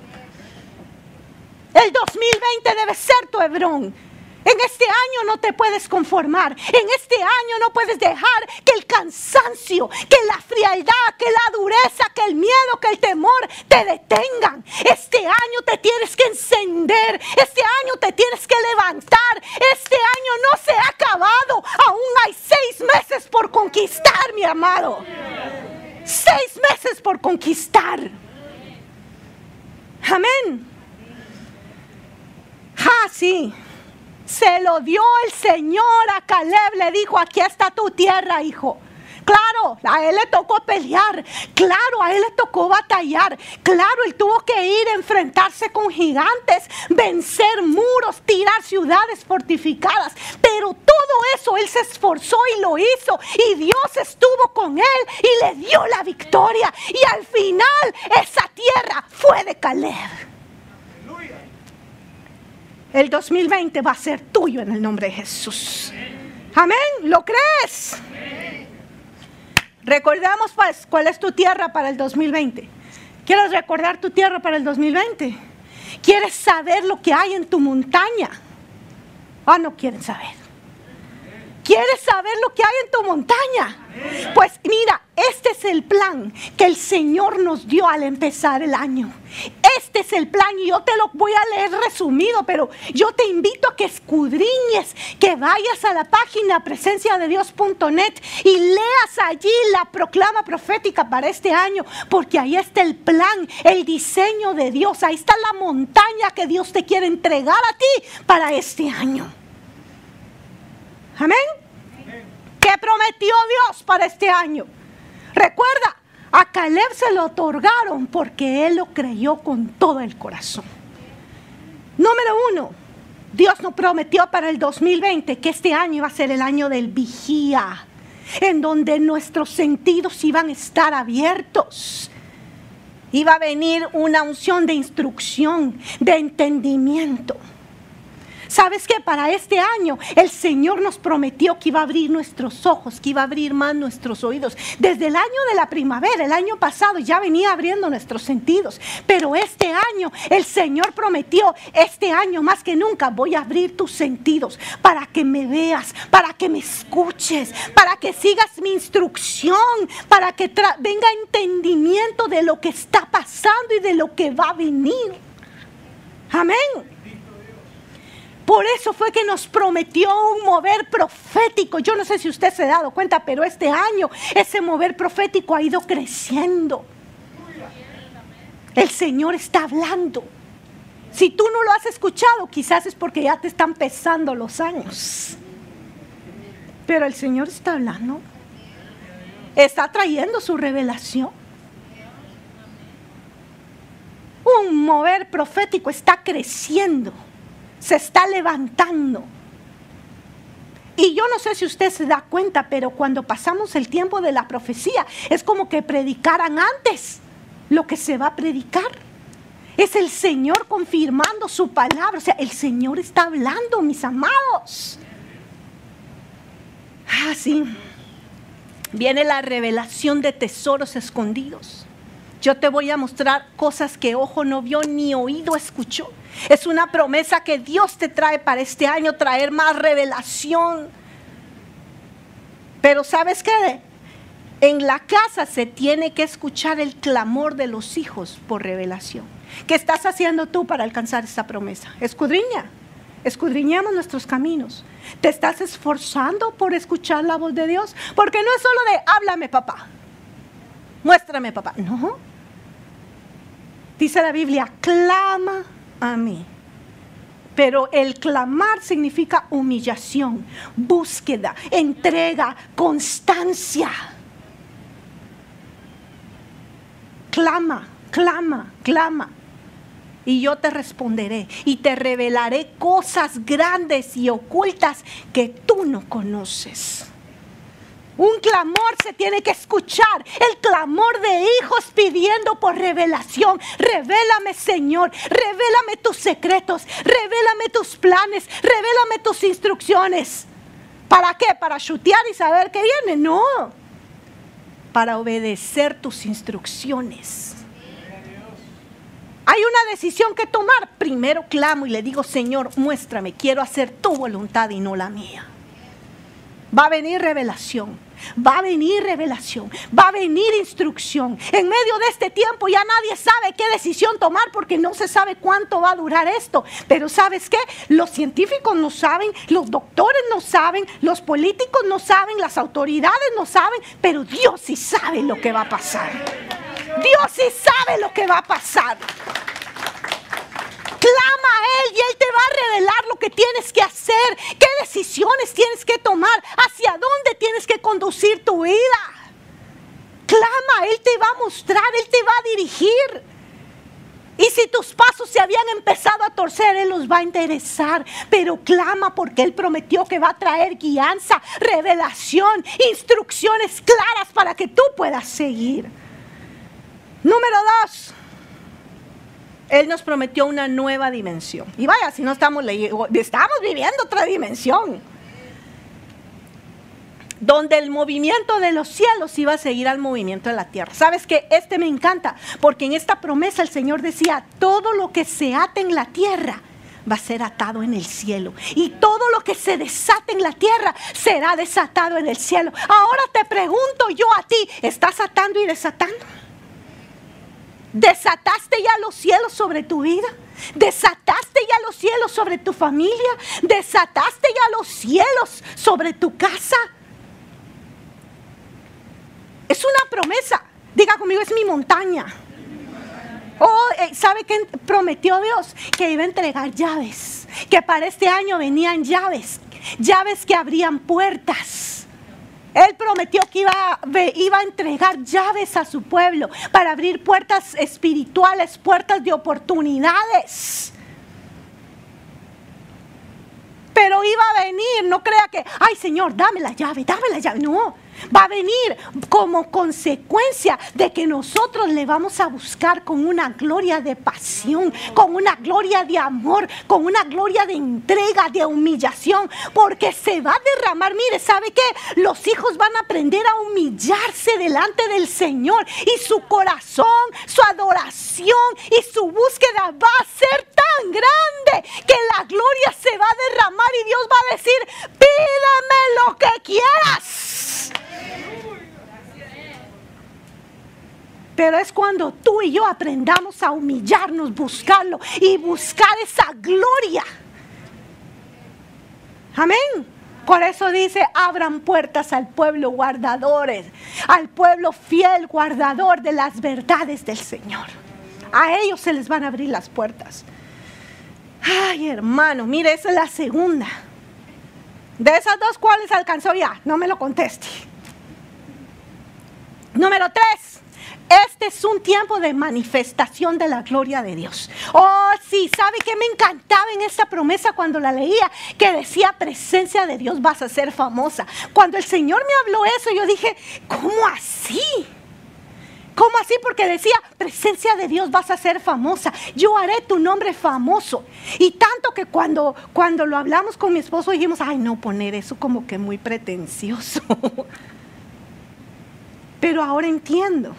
El 2020 debe ser tu Hebrón. En este año no te puedes conformar. En este año no puedes dejar que el cansancio, que la frialdad, que la dureza, que el miedo, que el temor te detengan. Este año te tienes que encender. Este año te tienes que levantar. Este año no se ha acabado. Aún hay seis meses por conquistar, mi amado. Seis meses por conquistar. Amén. Ah, sí. Se lo dio el Señor a Caleb, le dijo, aquí está tu tierra, hijo. Claro, a él le tocó pelear, claro, a él le tocó batallar, claro, él tuvo que ir a enfrentarse con gigantes, vencer muros, tirar ciudades fortificadas, pero todo eso él se esforzó y lo hizo. Y Dios estuvo con él y le dio la victoria. Y al final esa tierra fue de Caleb. El 2020 va a ser tuyo en el nombre de Jesús. Amén. ¿Lo crees? Recordamos pues cuál es tu tierra para el 2020. ¿Quieres recordar tu tierra para el 2020? ¿Quieres saber lo que hay en tu montaña? Ah, no quieren saber. ¿Quieres saber lo que hay en tu montaña? Pues mira, este es el plan que el Señor nos dio al empezar el año. Este es el plan y yo te lo voy a leer resumido, pero yo te invito a que escudriñes, que vayas a la página presenciadedios.net y leas allí la proclama profética para este año, porque ahí está el plan, el diseño de Dios, ahí está la montaña que Dios te quiere entregar a ti para este año. Amén. ¿Qué prometió Dios para este año? Recuerda, a Caleb se lo otorgaron porque él lo creyó con todo el corazón. Número uno, Dios nos prometió para el 2020 que este año iba a ser el año del vigía, en donde nuestros sentidos iban a estar abiertos. Iba a venir una unción de instrucción, de entendimiento. ¿Sabes qué? Para este año el Señor nos prometió que iba a abrir nuestros ojos, que iba a abrir más nuestros oídos. Desde el año de la primavera, el año pasado, ya venía abriendo nuestros sentidos. Pero este año el Señor prometió, este año más que nunca voy a abrir tus sentidos para que me veas, para que me escuches, para que sigas mi instrucción, para que venga entendimiento de lo que está pasando y de lo que va a venir. Amén. Por eso fue que nos prometió un mover profético. Yo no sé si usted se ha dado cuenta, pero este año ese mover profético ha ido creciendo. El Señor está hablando. Si tú no lo has escuchado, quizás es porque ya te están pesando los años. Pero el Señor está hablando. Está trayendo su revelación. Un mover profético está creciendo se está levantando. Y yo no sé si usted se da cuenta, pero cuando pasamos el tiempo de la profecía, es como que predicaran antes lo que se va a predicar. Es el Señor confirmando su palabra. O sea, el Señor está hablando, mis amados. Ah, sí. Viene la revelación de tesoros escondidos. Yo te voy a mostrar cosas que ojo no vio ni oído escuchó. Es una promesa que Dios te trae para este año, traer más revelación. Pero sabes qué? En la casa se tiene que escuchar el clamor de los hijos por revelación. ¿Qué estás haciendo tú para alcanzar esta promesa? Escudriña. Escudriñemos nuestros caminos. ¿Te estás esforzando por escuchar la voz de Dios? Porque no es solo de háblame papá. Muéstrame papá. No. Dice la Biblia, clama a mí. Pero el clamar significa humillación, búsqueda, entrega, constancia. Clama, clama, clama. Y yo te responderé y te revelaré cosas grandes y ocultas que tú no conoces. Un clamor se tiene que escuchar. El clamor de hijos pidiendo por revelación. Revélame, Señor. Revélame tus secretos. Revélame tus planes. Revélame tus instrucciones. ¿Para qué? ¿Para chutear y saber qué viene? No. Para obedecer tus instrucciones. Hay una decisión que tomar. Primero clamo y le digo, Señor, muéstrame. Quiero hacer tu voluntad y no la mía. Va a venir revelación. Va a venir revelación, va a venir instrucción. En medio de este tiempo ya nadie sabe qué decisión tomar porque no se sabe cuánto va a durar esto. Pero ¿sabes qué? Los científicos no saben, los doctores no saben, los políticos no saben, las autoridades no saben, pero Dios sí sabe lo que va a pasar. Dios sí sabe lo que va a pasar. Clama a Él y Él te va a revelar lo que tienes que hacer, qué decisiones tienes que tomar, hacia dónde tienes que conducir tu vida. Clama, Él te va a mostrar, Él te va a dirigir. Y si tus pasos se habían empezado a torcer, Él los va a interesar. Pero clama porque Él prometió que va a traer guianza, revelación, instrucciones claras para que tú puedas seguir. Número dos. Él nos prometió una nueva dimensión. Y vaya, si no estamos estamos viviendo otra dimensión. Donde el movimiento de los cielos iba a seguir al movimiento de la tierra. ¿Sabes que Este me encanta, porque en esta promesa el Señor decía, todo lo que se ate en la tierra va a ser atado en el cielo. Y todo lo que se desate en la tierra será desatado en el cielo. Ahora te pregunto yo a ti, ¿estás atando y desatando? ¿Desataste ya los cielos sobre tu vida? ¿Desataste ya los cielos sobre tu familia? ¿Desataste ya los cielos sobre tu casa? Es una promesa. Diga conmigo, es mi montaña. Oh, eh, ¿sabe qué prometió Dios? Que iba a entregar llaves. Que para este año venían llaves. Llaves que abrían puertas él prometió que iba, iba, a entregar llaves a su pueblo para abrir puertas espirituales, puertas de oportunidades. Pero iba a venir, no crea que, ay Señor, dame la llave, dame la llave. No, Va a venir como consecuencia de que nosotros le vamos a buscar con una gloria de pasión, con una gloria de amor, con una gloria de entrega, de humillación, porque se va a derramar. Mire, ¿sabe qué? Los hijos van a aprender a humillarse delante del Señor y su corazón, su adoración y su búsqueda va a ser tan grande que la gloria se va a derramar y Dios va a decir, pídame lo que quieras. Pero es cuando tú y yo aprendamos a humillarnos, buscarlo y buscar esa gloria. Amén. Por eso dice, abran puertas al pueblo guardadores, al pueblo fiel guardador de las verdades del Señor. A ellos se les van a abrir las puertas. Ay, hermano, mire, esa es la segunda. De esas dos, ¿cuáles alcanzó ya? No me lo conteste. Número tres. Este es un tiempo de manifestación de la gloria de Dios. Oh, sí, ¿sabe qué me encantaba en esta promesa cuando la leía? Que decía, presencia de Dios vas a ser famosa. Cuando el Señor me habló eso, yo dije, ¿cómo así? ¿Cómo así? Porque decía, presencia de Dios vas a ser famosa. Yo haré tu nombre famoso. Y tanto que cuando, cuando lo hablamos con mi esposo dijimos, ay, no poner eso como que muy pretencioso. Pero ahora entiendo.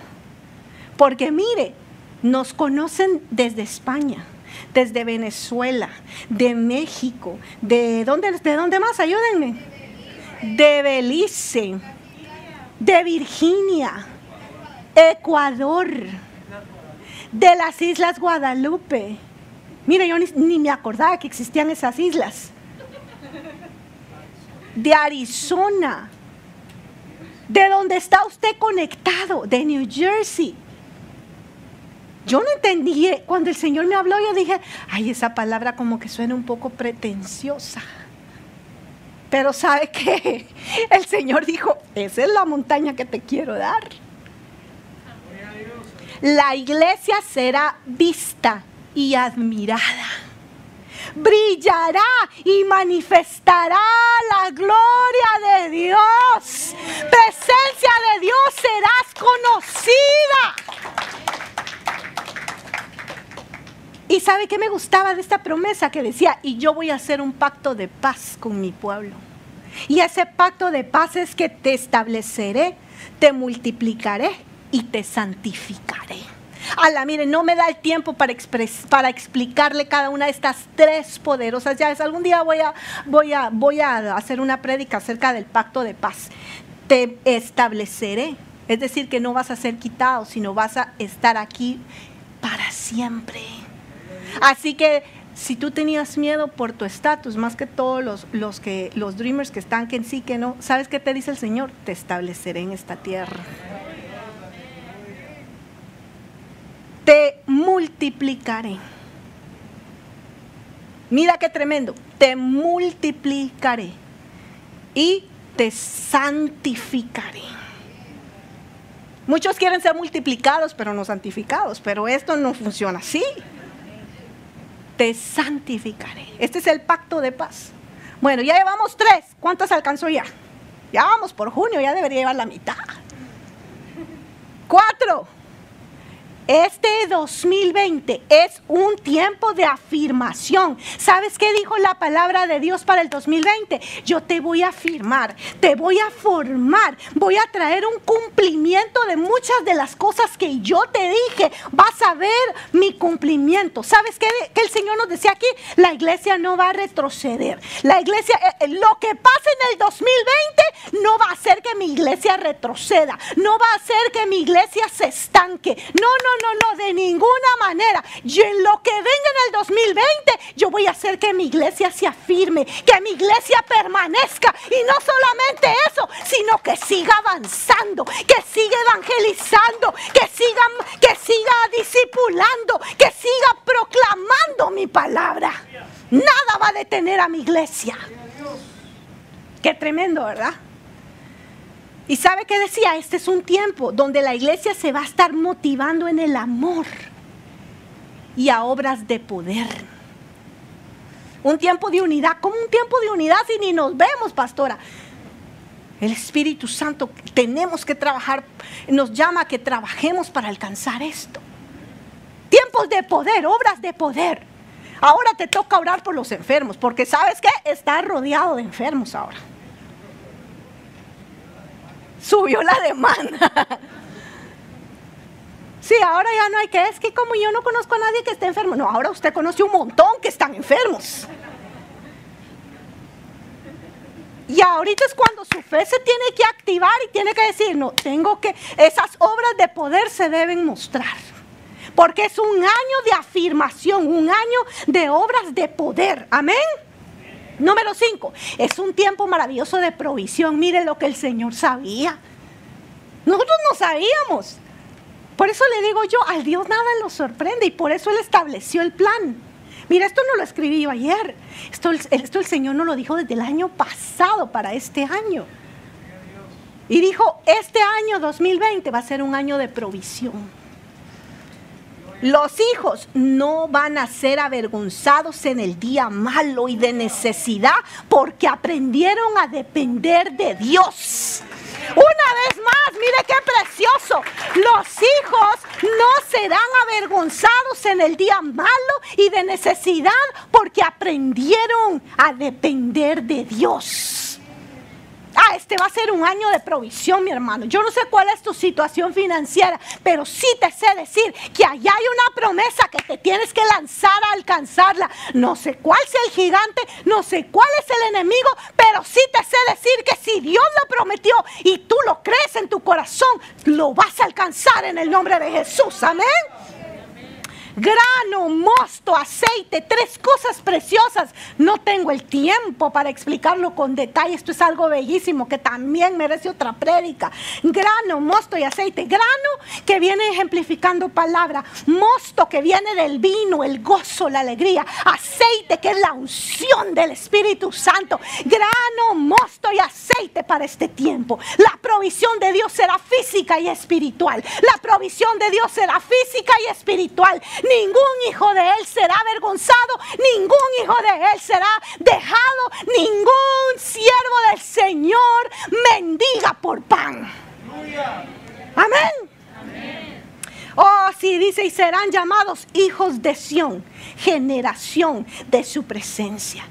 Porque mire, nos conocen desde España, desde Venezuela, de México, de dónde, de dónde más, ayúdenme. De Belice, de Virginia, Ecuador, de las Islas Guadalupe. Mire, yo ni, ni, me acordaba que existían esas islas. De Arizona, de donde está usted conectado, de New Jersey, yo no entendí, cuando el Señor me habló, yo dije, ay, esa palabra como que suena un poco pretenciosa. Pero sabe que el Señor dijo, esa es la montaña que te quiero dar. La iglesia será vista y admirada. Brillará y manifestará la gloria de Dios. Presencia de Dios serás conocida. Y sabe qué me gustaba de esta promesa que decía, y yo voy a hacer un pacto de paz con mi pueblo. Y ese pacto de paz es que te estableceré, te multiplicaré y te santificaré. Ala, mire, no me da el tiempo para, para explicarle cada una de estas tres poderosas llaves. Algún día voy a, voy, a, voy a hacer una prédica acerca del pacto de paz. Te estableceré, es decir, que no vas a ser quitado, sino vas a estar aquí para siempre. Así que si tú tenías miedo por tu estatus, más que todos los, los, que, los dreamers que están que sí, que no, ¿sabes qué te dice el Señor? Te estableceré en esta tierra. Te multiplicaré. Mira qué tremendo. Te multiplicaré y te santificaré. Muchos quieren ser multiplicados, pero no santificados, pero esto no funciona así te santificaré. Este es el pacto de paz. Bueno, ya llevamos tres. ¿Cuántas alcanzó ya? Ya vamos por junio, ya debería llevar la mitad. Cuatro. Este 2020 es un tiempo de afirmación. ¿Sabes qué dijo la palabra de Dios para el 2020? Yo te voy a afirmar, te voy a formar, voy a traer un cumplimiento de muchas de las cosas que yo te dije. Vas a ver mi cumplimiento. ¿Sabes qué, el Señor nos decía aquí? La iglesia no va a retroceder. La iglesia, eh, eh, lo que pase en el 2020 no va a hacer que mi iglesia retroceda. No va a hacer que mi iglesia se estanque. No, no, no, no, de ninguna manera. Y en lo que venga en el 2020, yo voy a hacer que mi iglesia se afirme, que mi iglesia permanezca. Y no solamente eso, sino que siga avanzando, que siga evangelizando, que siga, que siga discipulando, que siga proclamando mi palabra. Nada va a detener a mi iglesia. Qué tremendo, ¿verdad? Y sabe que decía, este es un tiempo donde la iglesia se va a estar motivando en el amor y a obras de poder. Un tiempo de unidad, como un tiempo de unidad si ni nos vemos, pastora. El Espíritu Santo tenemos que trabajar, nos llama a que trabajemos para alcanzar esto. Tiempos de poder, obras de poder. Ahora te toca orar por los enfermos, porque sabes que está rodeado de enfermos ahora. Subió la demanda. Sí, ahora ya no hay que, es que como yo no conozco a nadie que esté enfermo. No, ahora usted conoce un montón que están enfermos. Y ahorita es cuando su fe se tiene que activar y tiene que decir, no, tengo que, esas obras de poder se deben mostrar. Porque es un año de afirmación, un año de obras de poder. Amén. Número 5, es un tiempo maravilloso de provisión. Mire lo que el Señor sabía. Nosotros no sabíamos. Por eso le digo yo, al Dios nada lo sorprende y por eso Él estableció el plan. Mira, esto no lo escribí yo ayer. Esto, esto el Señor no lo dijo desde el año pasado para este año. Y dijo, este año 2020 va a ser un año de provisión. Los hijos no van a ser avergonzados en el día malo y de necesidad porque aprendieron a depender de Dios. Una vez más, mire qué precioso. Los hijos no serán avergonzados en el día malo y de necesidad porque aprendieron a depender de Dios. Ah, este va a ser un año de provisión, mi hermano. Yo no sé cuál es tu situación financiera, pero sí te sé decir que allá hay una promesa que te tienes que lanzar a alcanzarla. No sé cuál sea el gigante, no sé cuál es el enemigo, pero sí te sé decir que si Dios lo prometió y tú lo crees en tu corazón, lo vas a alcanzar en el nombre de Jesús. Amén grano, mosto, aceite, tres cosas preciosas. No tengo el tiempo para explicarlo con detalle. Esto es algo bellísimo que también merece otra prédica. Grano, mosto y aceite. Grano que viene ejemplificando palabra. Mosto que viene del vino, el gozo, la alegría. Aceite que es la unción del Espíritu Santo. Grano, mosto y aceite para este tiempo. La provisión de Dios será física y espiritual. La provisión de Dios será física y espiritual ningún hijo de él será avergonzado, ningún hijo de él será dejado, ningún siervo del Señor mendiga por pan. Amén. Oh, sí, dice, y serán llamados hijos de Sión, generación de su presencia.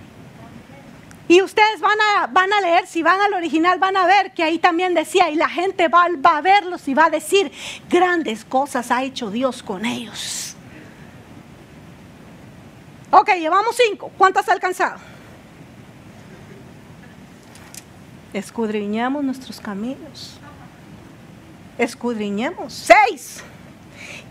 Y ustedes van a, van a leer, si van al original, van a ver que ahí también decía, y la gente va, va a verlos y va a decir, grandes cosas ha hecho Dios con ellos. Ok, llevamos cinco. ¿Cuántas has alcanzado? Escudriñemos nuestros caminos. Escudriñemos. Seis.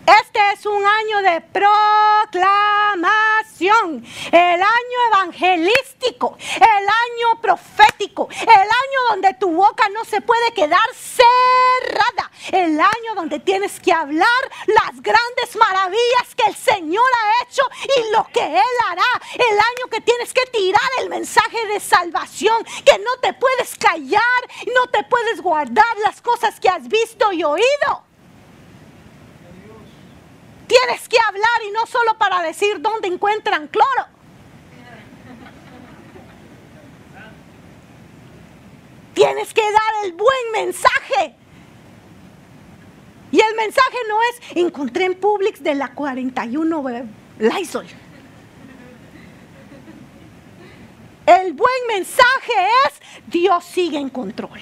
Este es un año de proclamación, el año evangelístico, el año profético, el año donde tu boca no se puede quedar cerrada, el año donde tienes que hablar las grandes maravillas que el Señor ha hecho y lo que Él hará, el año que tienes que tirar el mensaje de salvación, que no te puedes callar, no te puedes guardar las cosas que has visto y oído. Tienes que hablar y no solo para decir dónde encuentran cloro. Tienes que dar el buen mensaje. Y el mensaje no es, encontré en Publix de la 41 Lysol. El buen mensaje es, Dios sigue en control.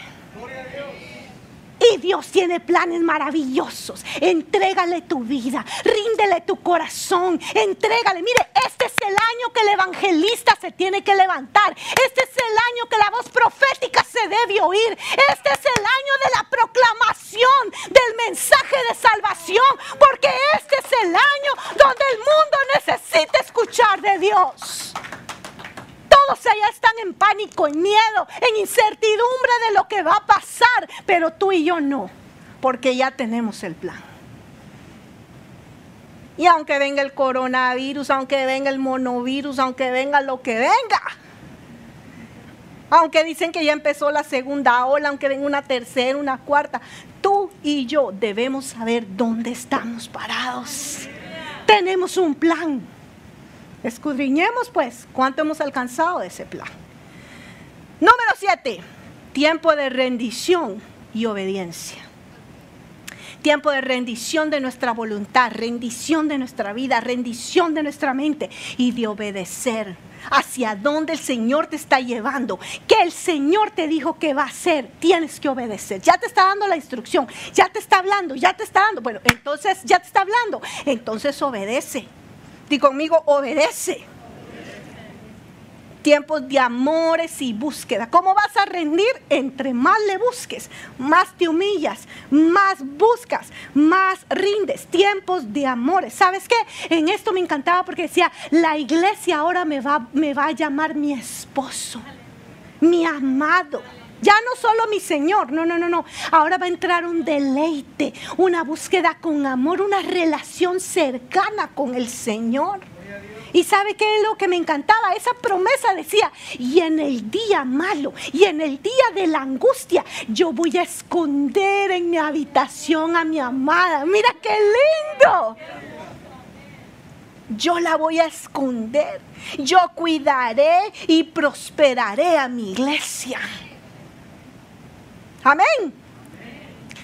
Y Dios tiene planes maravillosos. Entrégale tu vida, ríndele tu corazón, entrégale. Mire, este es el año que el evangelista se tiene que levantar. Este es el año que la voz profética se debe oír. Este es el año de la proclamación del mensaje de salvación. Porque este es el año donde el mundo necesita escuchar de Dios. Todos allá están en pánico, en miedo, en incertidumbre de lo que va a pasar, pero tú y yo no, porque ya tenemos el plan. Y aunque venga el coronavirus, aunque venga el monovirus, aunque venga lo que venga, aunque dicen que ya empezó la segunda ola, aunque venga una tercera, una cuarta, tú y yo debemos saber dónde estamos parados. Tenemos un plan. Escudriñemos pues cuánto hemos alcanzado de ese plan. Número 7. Tiempo de rendición y obediencia. Tiempo de rendición de nuestra voluntad, rendición de nuestra vida, rendición de nuestra mente y de obedecer hacia dónde el Señor te está llevando, que el Señor te dijo que va a hacer, tienes que obedecer. Ya te está dando la instrucción, ya te está hablando, ya te está dando. Bueno, entonces ya te está hablando, entonces obedece. Di conmigo, obedece tiempos de amores y búsqueda. ¿Cómo vas a rendir? Entre más le busques, más te humillas, más buscas, más rindes. Tiempos de amores. ¿Sabes qué? En esto me encantaba porque decía, la iglesia ahora me va, me va a llamar mi esposo, mi amado. Ya no solo mi Señor, no, no, no, no. Ahora va a entrar un deleite, una búsqueda con amor, una relación cercana con el Señor. Y sabe qué es lo que me encantaba? Esa promesa decía, y en el día malo, y en el día de la angustia, yo voy a esconder en mi habitación a mi amada. Mira qué lindo. Yo la voy a esconder. Yo cuidaré y prosperaré a mi iglesia. Amén.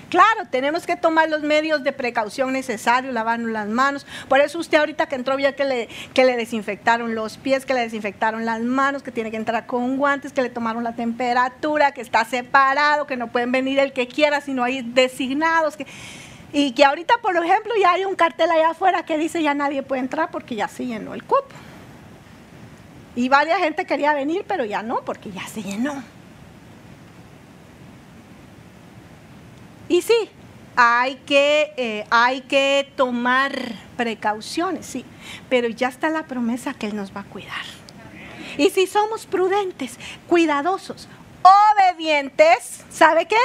Claro, tenemos que tomar los medios de precaución necesarios, lavarnos las manos. Por eso usted ahorita que entró vio que le, que le desinfectaron los pies, que le desinfectaron las manos, que tiene que entrar con guantes, que le tomaron la temperatura, que está separado, que no pueden venir el que quiera, sino hay designados. Y que ahorita, por ejemplo, ya hay un cartel allá afuera que dice ya nadie puede entrar porque ya se llenó el cupo. Y varias gente quería venir, pero ya no, porque ya se llenó. Y sí, hay que, eh, hay que tomar precauciones, sí, pero ya está la promesa que Él nos va a cuidar. Y si somos prudentes, cuidadosos, obedientes, ¿sabe qué?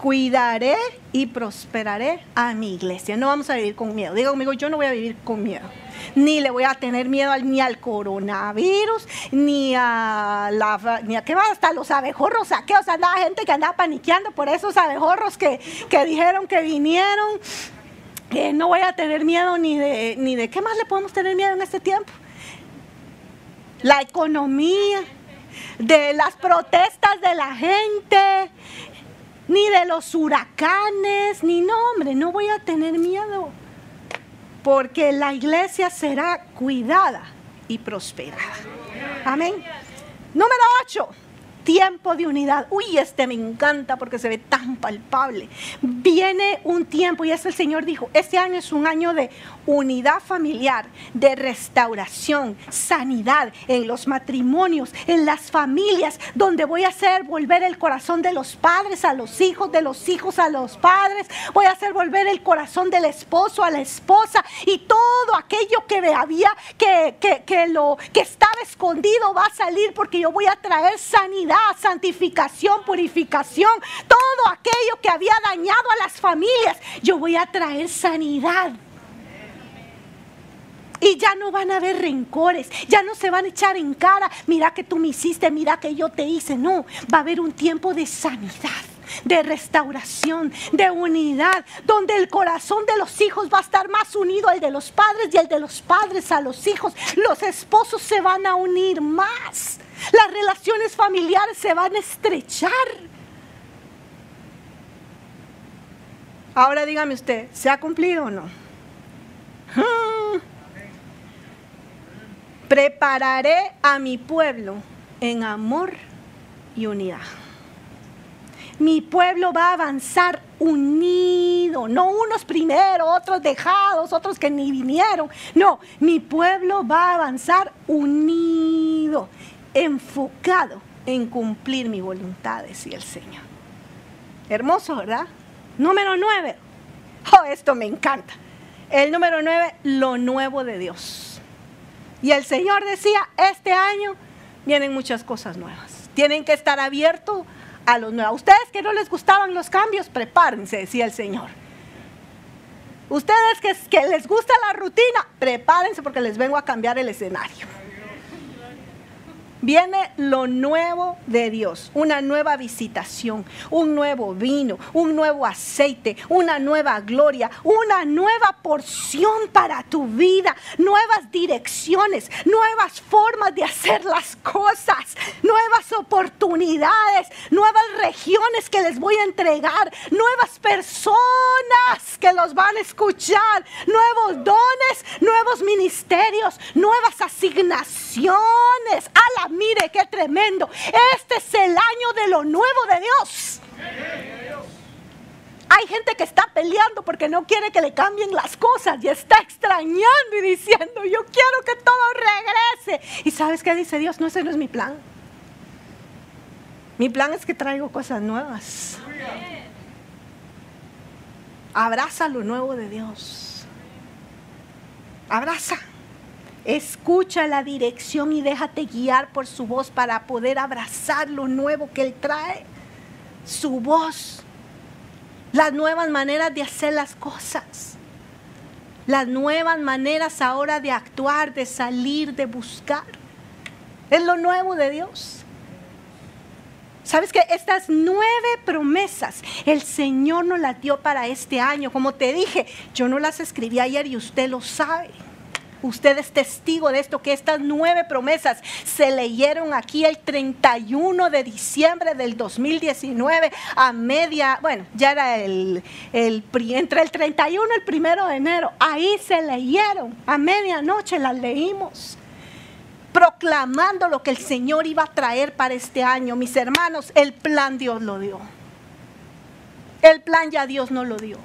Cuidaré y prosperaré a mi iglesia. No vamos a vivir con miedo. Diga conmigo, yo no voy a vivir con miedo ni le voy a tener miedo ni al coronavirus, ni a la, ni a qué más, hasta los abejorros saqueos, andaba gente que andaba paniqueando por esos abejorros que, dijeron que vinieron. no voy a tener miedo ni de, ni de qué más le podemos tener miedo en este tiempo. La economía, de las protestas de la gente, ni de los huracanes, ni no, hombre, no voy a tener miedo porque la iglesia será cuidada y prosperada. Amén. Número 8 tiempo de unidad. Uy, este me encanta porque se ve tan palpable. Viene un tiempo, y eso el Señor dijo, este año es un año de unidad familiar, de restauración, sanidad en los matrimonios, en las familias, donde voy a hacer volver el corazón de los padres a los hijos, de los hijos a los padres, voy a hacer volver el corazón del esposo a la esposa y todo aquello que había, que, que, lo que estaba escondido va a salir porque yo voy a traer sanidad santificación, purificación, todo aquello que había dañado a las familias. Yo voy a traer sanidad. Y ya no van a haber rencores, ya no se van a echar en cara, mira que tú me hiciste, mira que yo te hice. No, va a haber un tiempo de sanidad, de restauración, de unidad, donde el corazón de los hijos va a estar más unido al de los padres y el de los padres a los hijos. Los esposos se van a unir más. Las relaciones familiares se van a estrechar. Ahora dígame usted, ¿se ha cumplido o no? Prepararé a mi pueblo en amor y unidad. Mi pueblo va a avanzar unido, no unos primero, otros dejados, otros que ni vinieron. No, mi pueblo va a avanzar unido enfocado en cumplir mi voluntad, decía el Señor. Hermoso, ¿verdad? Número nueve. Oh, esto me encanta. El número nueve, lo nuevo de Dios. Y el Señor decía, este año vienen muchas cosas nuevas. Tienen que estar abiertos a los nuevos. Ustedes que no les gustaban los cambios, prepárense, decía el Señor. Ustedes que, que les gusta la rutina, prepárense porque les vengo a cambiar el escenario Viene lo nuevo de Dios, una nueva visitación, un nuevo vino, un nuevo aceite, una nueva gloria, una nueva porción para tu vida, nuevas direcciones, nuevas formas de hacer las cosas, nuevas oportunidades, nuevas regiones que les voy a entregar, nuevas personas que los van a escuchar, nuevos dones, nuevos ministerios, nuevas asignaciones. A la mire qué tremendo. Este es el año de lo nuevo de Dios. Hay gente que está peleando porque no quiere que le cambien las cosas y está extrañando y diciendo, yo quiero que todo regrese. ¿Y sabes qué dice Dios? No, ese no es mi plan. Mi plan es que traigo cosas nuevas. Abraza lo nuevo de Dios. Abraza. Escucha la dirección y déjate guiar por su voz para poder abrazar lo nuevo que Él trae. Su voz. Las nuevas maneras de hacer las cosas. Las nuevas maneras ahora de actuar, de salir, de buscar. Es lo nuevo de Dios. Sabes que estas nueve promesas el Señor nos las dio para este año. Como te dije, yo no las escribí ayer y usted lo sabe. Usted es testigo de esto, que estas nueve promesas se leyeron aquí el 31 de diciembre del 2019 a media, bueno, ya era el, el entre el 31 y el primero de enero. Ahí se leyeron, a medianoche las leímos proclamando lo que el Señor iba a traer para este año. Mis hermanos, el plan Dios lo dio. El plan ya Dios no lo dio.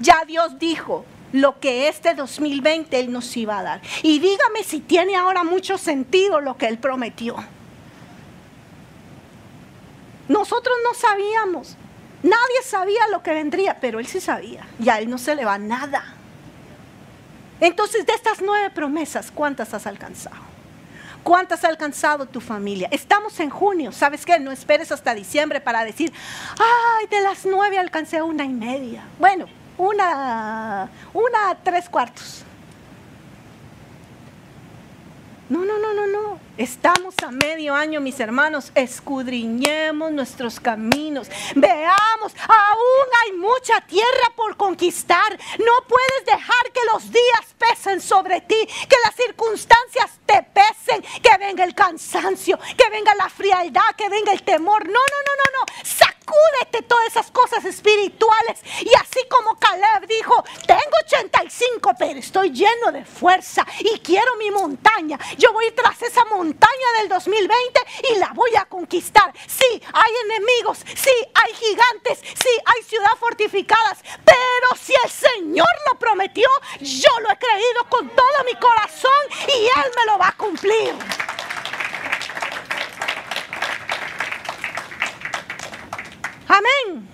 Ya Dios dijo, lo que este 2020 Él nos iba a dar. Y dígame si tiene ahora mucho sentido lo que Él prometió. Nosotros no sabíamos, nadie sabía lo que vendría, pero Él sí sabía. Y a Él no se le va nada. Entonces, de estas nueve promesas, ¿cuántas has alcanzado? ¿Cuántas ha alcanzado tu familia? Estamos en junio, ¿sabes qué? No esperes hasta diciembre para decir, ay, de las nueve alcancé una y media. Bueno, una, una tres cuartos. No, no, no, no, no. Estamos a medio año, mis hermanos. Escudriñemos nuestros caminos. Veamos, aún hay mucha tierra por conquistar. No puedes dejar que los días pesen sobre ti, que las circunstancias te pesen, que venga el cansancio, que venga la frialdad, que venga el temor. No, no, no, no, no. Sacúdete todas esas cosas espirituales. Y así como Caleb dijo, 85, pero estoy lleno de fuerza y quiero mi montaña. Yo voy tras esa montaña del 2020 y la voy a conquistar. Sí, hay enemigos, sí, hay gigantes, sí, hay ciudades fortificadas, pero si el Señor lo prometió, yo lo he creído con todo mi corazón y Él me lo va a cumplir. Amén.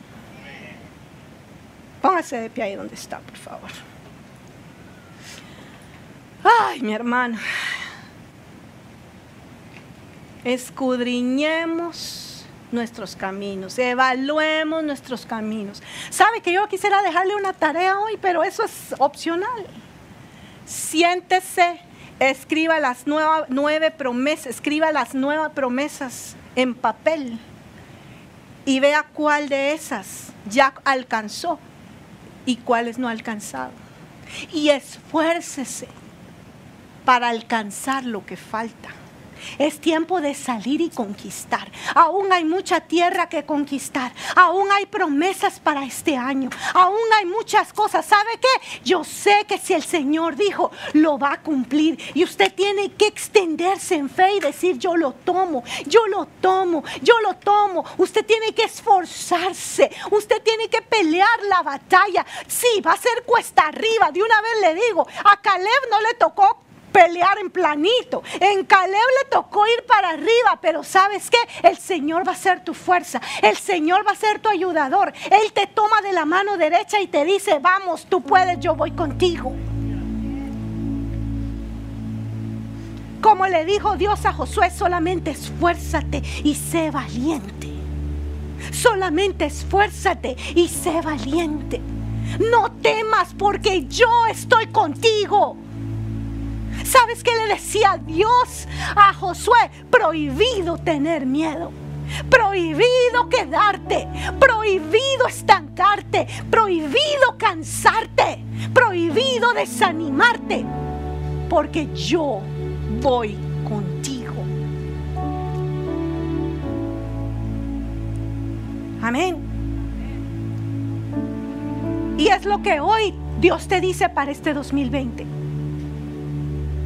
Póngase de pie ahí donde está, por favor. Ay, mi hermano escudriñemos nuestros caminos, evaluemos nuestros caminos. Sabe que yo quisiera dejarle una tarea hoy, pero eso es opcional. Siéntese, escriba las nueve promesas, escriba las nuevas promesas en papel y vea cuál de esas ya alcanzó y cuáles no ha alcanzado. Y esfuércese para alcanzar lo que falta. Es tiempo de salir y conquistar. Aún hay mucha tierra que conquistar. Aún hay promesas para este año. Aún hay muchas cosas. ¿Sabe qué? Yo sé que si el Señor dijo, lo va a cumplir. Y usted tiene que extenderse en fe y decir, yo lo tomo, yo lo tomo, yo lo tomo. Usted tiene que esforzarse. Usted tiene que pelear la batalla. Sí, va a ser cuesta arriba. De una vez le digo, a Caleb no le tocó pelear en planito. En Caleb le tocó ir para arriba, pero ¿sabes qué? El Señor va a ser tu fuerza. El Señor va a ser tu ayudador. Él te toma de la mano derecha y te dice, vamos, tú puedes, yo voy contigo. Como le dijo Dios a Josué, solamente esfuérzate y sé valiente. Solamente esfuérzate y sé valiente. No temas porque yo estoy contigo. ¿Sabes qué le decía Dios a Josué? Prohibido tener miedo. Prohibido quedarte, prohibido estancarte, prohibido cansarte, prohibido desanimarte, porque yo voy contigo. Amén. Y es lo que hoy Dios te dice para este 2020.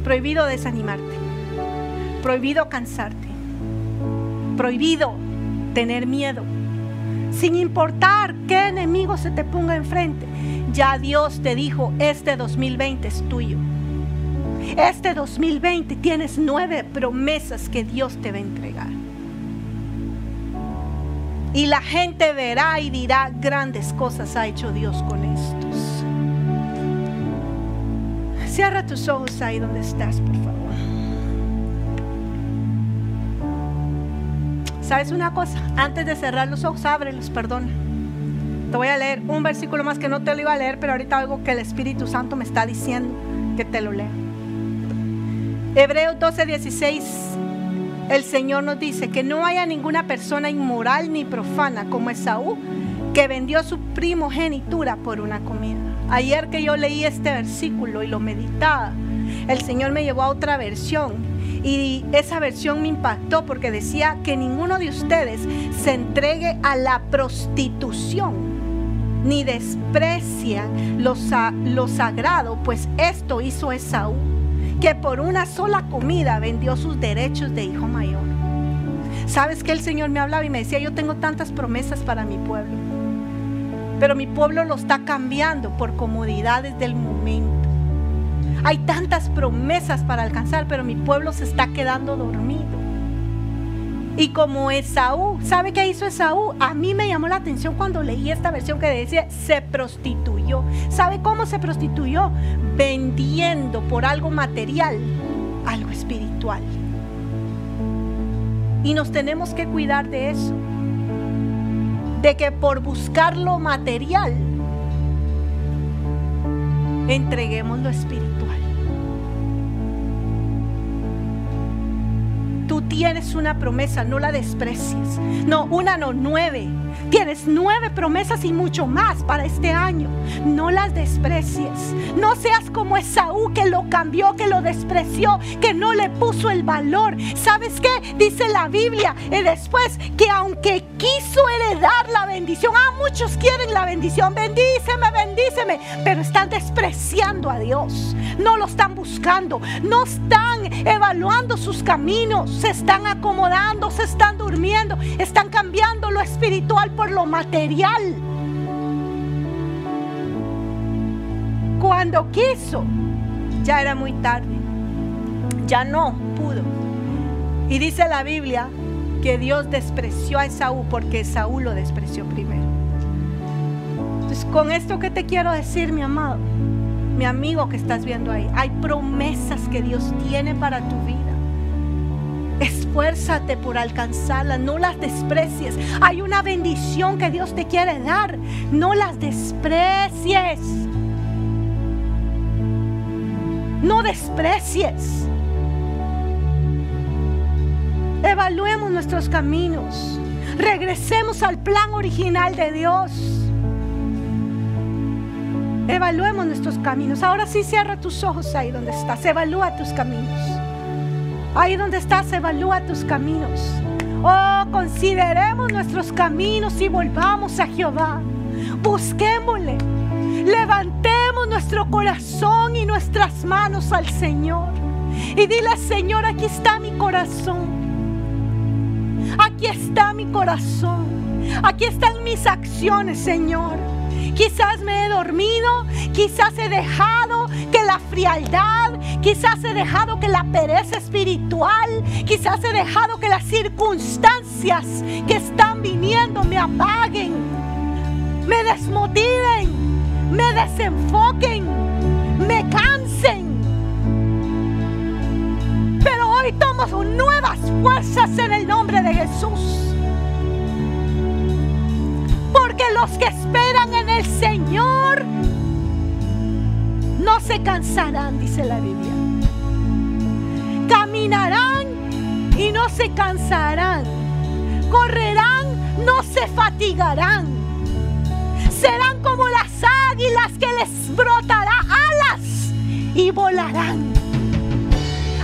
Prohibido desanimarte, prohibido cansarte, prohibido tener miedo, sin importar qué enemigo se te ponga enfrente. Ya Dios te dijo, este 2020 es tuyo. Este 2020 tienes nueve promesas que Dios te va a entregar. Y la gente verá y dirá, grandes cosas ha hecho Dios con estos. Cierra tus ojos ahí donde estás, por favor. ¿Sabes una cosa? Antes de cerrar los ojos, ábrelos, perdona. Te voy a leer un versículo más que no te lo iba a leer, pero ahorita algo que el Espíritu Santo me está diciendo que te lo lea. Hebreos 12, 16. El Señor nos dice que no haya ninguna persona inmoral ni profana como Esaú, que vendió su primogenitura por una comida. Ayer que yo leí este versículo y lo meditaba, el Señor me llevó a otra versión. Y esa versión me impactó porque decía que ninguno de ustedes se entregue a la prostitución ni desprecia lo, lo sagrado, pues esto hizo Esaú, que por una sola comida vendió sus derechos de hijo mayor. ¿Sabes que el Señor me hablaba y me decía, yo tengo tantas promesas para mi pueblo, pero mi pueblo lo está cambiando por comodidades del momento. Hay tantas promesas para alcanzar, pero mi pueblo se está quedando dormido. Y como Esaú, ¿sabe qué hizo Esaú? A mí me llamó la atención cuando leí esta versión que decía, se prostituyó. ¿Sabe cómo se prostituyó? Vendiendo por algo material algo espiritual. Y nos tenemos que cuidar de eso. De que por buscar lo material, entreguemos lo espiritual. Tú tienes una promesa, no la desprecies. No, una no, nueve. Tienes nueve promesas y mucho más para este año. No las desprecies. No seas como Esaú que lo cambió, que lo despreció, que no le puso el valor. ¿Sabes qué? Dice la Biblia y después que aunque quiso heredar la bendición, ah, muchos quieren la bendición, bendíceme, bendíceme, pero están despreciando a Dios. No lo están buscando, no están evaluando sus caminos, se están acomodando, se están durmiendo, están cambiando lo espiritual por lo material. Cuando quiso, ya era muy tarde. Ya no pudo. Y dice la Biblia que Dios despreció a Esaú porque Esaú lo despreció primero. Entonces, con esto que te quiero decir, mi amado, mi amigo que estás viendo ahí, hay promesas que Dios tiene para tu vida. Esfuérzate por alcanzarlas, no las desprecies. Hay una bendición que Dios te quiere dar, no las desprecies. No desprecies. Evaluemos nuestros caminos. Regresemos al plan original de Dios. Evaluemos nuestros caminos. Ahora sí cierra tus ojos ahí donde estás. Evalúa tus caminos. Ahí donde estás, evalúa tus caminos. Oh, consideremos nuestros caminos y volvamos a Jehová. Busquémosle. Levantemos nuestro corazón y nuestras manos al Señor. Y dile, Señor, aquí está mi corazón. Aquí está mi corazón. Aquí están mis acciones, Señor. Quizás me he dormido, quizás he dejado que la frialdad, quizás he dejado que la pereza espiritual, quizás he dejado que las circunstancias que están viniendo me apaguen, me desmotiven, me desenfoquen, me cansen. hoy tomo nuevas fuerzas en el nombre de Jesús. Porque los que esperan en el Señor no se cansarán, dice la Biblia. Caminarán y no se cansarán. Correrán, no se fatigarán. Serán como las águilas que les brotará alas y volarán.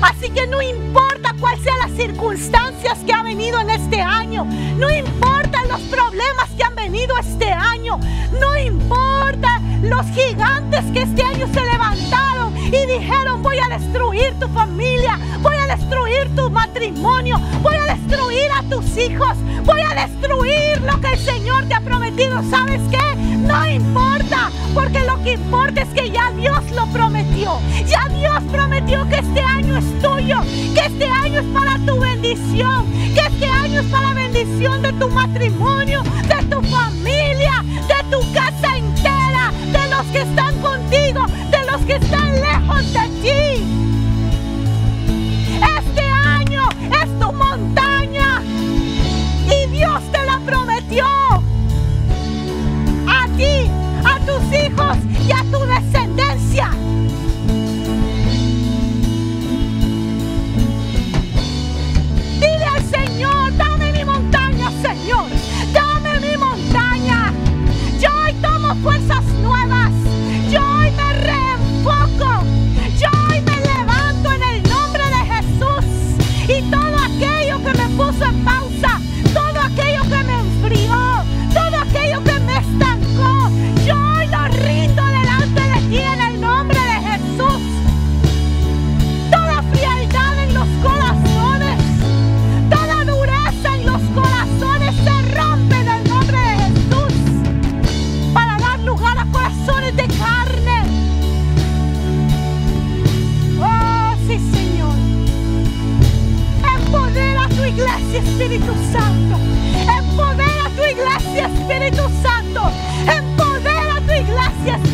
Así que no importa cuáles sean las circunstancias que ha venido en este año, no importan los problemas que han venido este año, no importa los gigantes que este año se levantaron, y dijeron, voy a destruir tu familia, voy a destruir tu matrimonio, voy a destruir a tus hijos, voy a destruir lo que el Señor te ha prometido. ¿Sabes qué? No importa, porque lo que importa es que ya Dios lo prometió. Ya Dios prometió que este año es tuyo, que este año es para tu bendición, que este año es para la bendición de tu matrimonio, de tu familia, de tu casa entera, de los que están contigo, de los que están lejos you.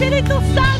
Espíritu Santo.